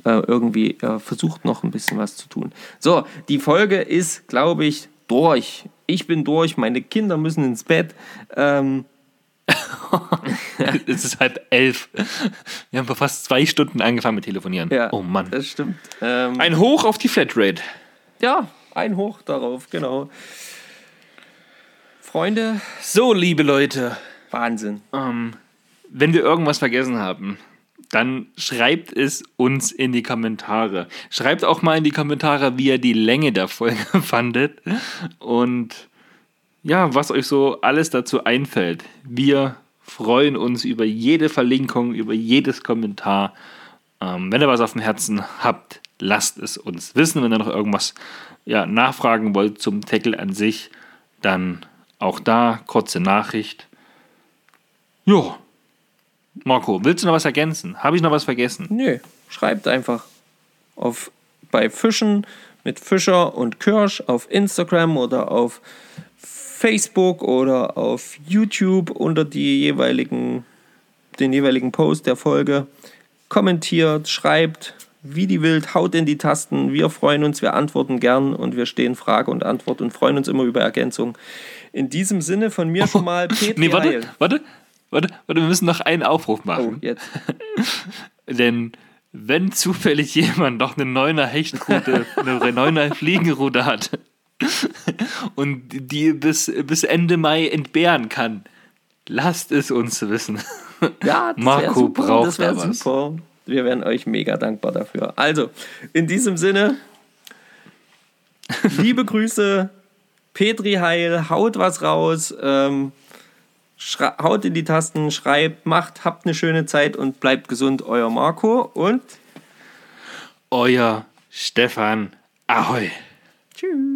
äh, irgendwie äh, versucht noch ein bisschen was zu tun. So, die Folge ist, glaube ich, durch. Ich bin durch, meine Kinder müssen ins Bett. Ähm, es ist halb elf. Wir haben vor fast zwei Stunden angefangen mit Telefonieren. ja, oh Mann. Das stimmt. Ähm, Ein Hoch auf die Flatrate. ja, ein Hoch darauf, genau. Freunde, So, liebe Leute, Wahnsinn. ähm, wenn wir irgendwas vergessen haben, dann schreibt es uns in die Kommentare. Schreibt auch mal in die Kommentare, wie ihr die Länge der Folge fandet und ja, was euch so alles dazu einfällt. Wir freuen uns über jede Verlinkung, über jedes Kommentar. Ähm, wenn ihr was auf dem Herzen habt, lasst es uns wissen. Wenn ihr noch irgendwas ja, nachfragen wollt zum Tackle an sich, dann auch da kurze Nachricht. Ja. Marco, willst du noch was ergänzen? Habe ich noch was vergessen? Nö, schreibt einfach auf bei Fischen mit Fischer und Kirsch auf Instagram oder auf Facebook oder auf YouTube unter die jeweiligen, den jeweiligen Post der Folge. Kommentiert, schreibt, wie die wild, haut in die Tasten. Wir freuen uns, wir antworten gern und wir stehen Frage und Antwort und freuen uns immer über Ergänzungen. In diesem Sinne von mir schon mal Petri Nee, warte, Heil. warte, warte, warte, wir müssen noch einen Aufruf machen. Oh, jetzt. Denn wenn zufällig jemand noch eine neuner Hechtrute, eine neuner Fliegenrute hat, und die bis, bis Ende Mai entbehren kann. Lasst es uns wissen. Ja, das Marco super, braucht das da super. Wir wären euch mega dankbar dafür. Also, in diesem Sinne, liebe Grüße, Petri Heil, haut was raus, ähm, haut in die Tasten, schreibt, macht, habt eine schöne Zeit und bleibt gesund, euer Marco und euer Stefan. Ahoi. Tschüss.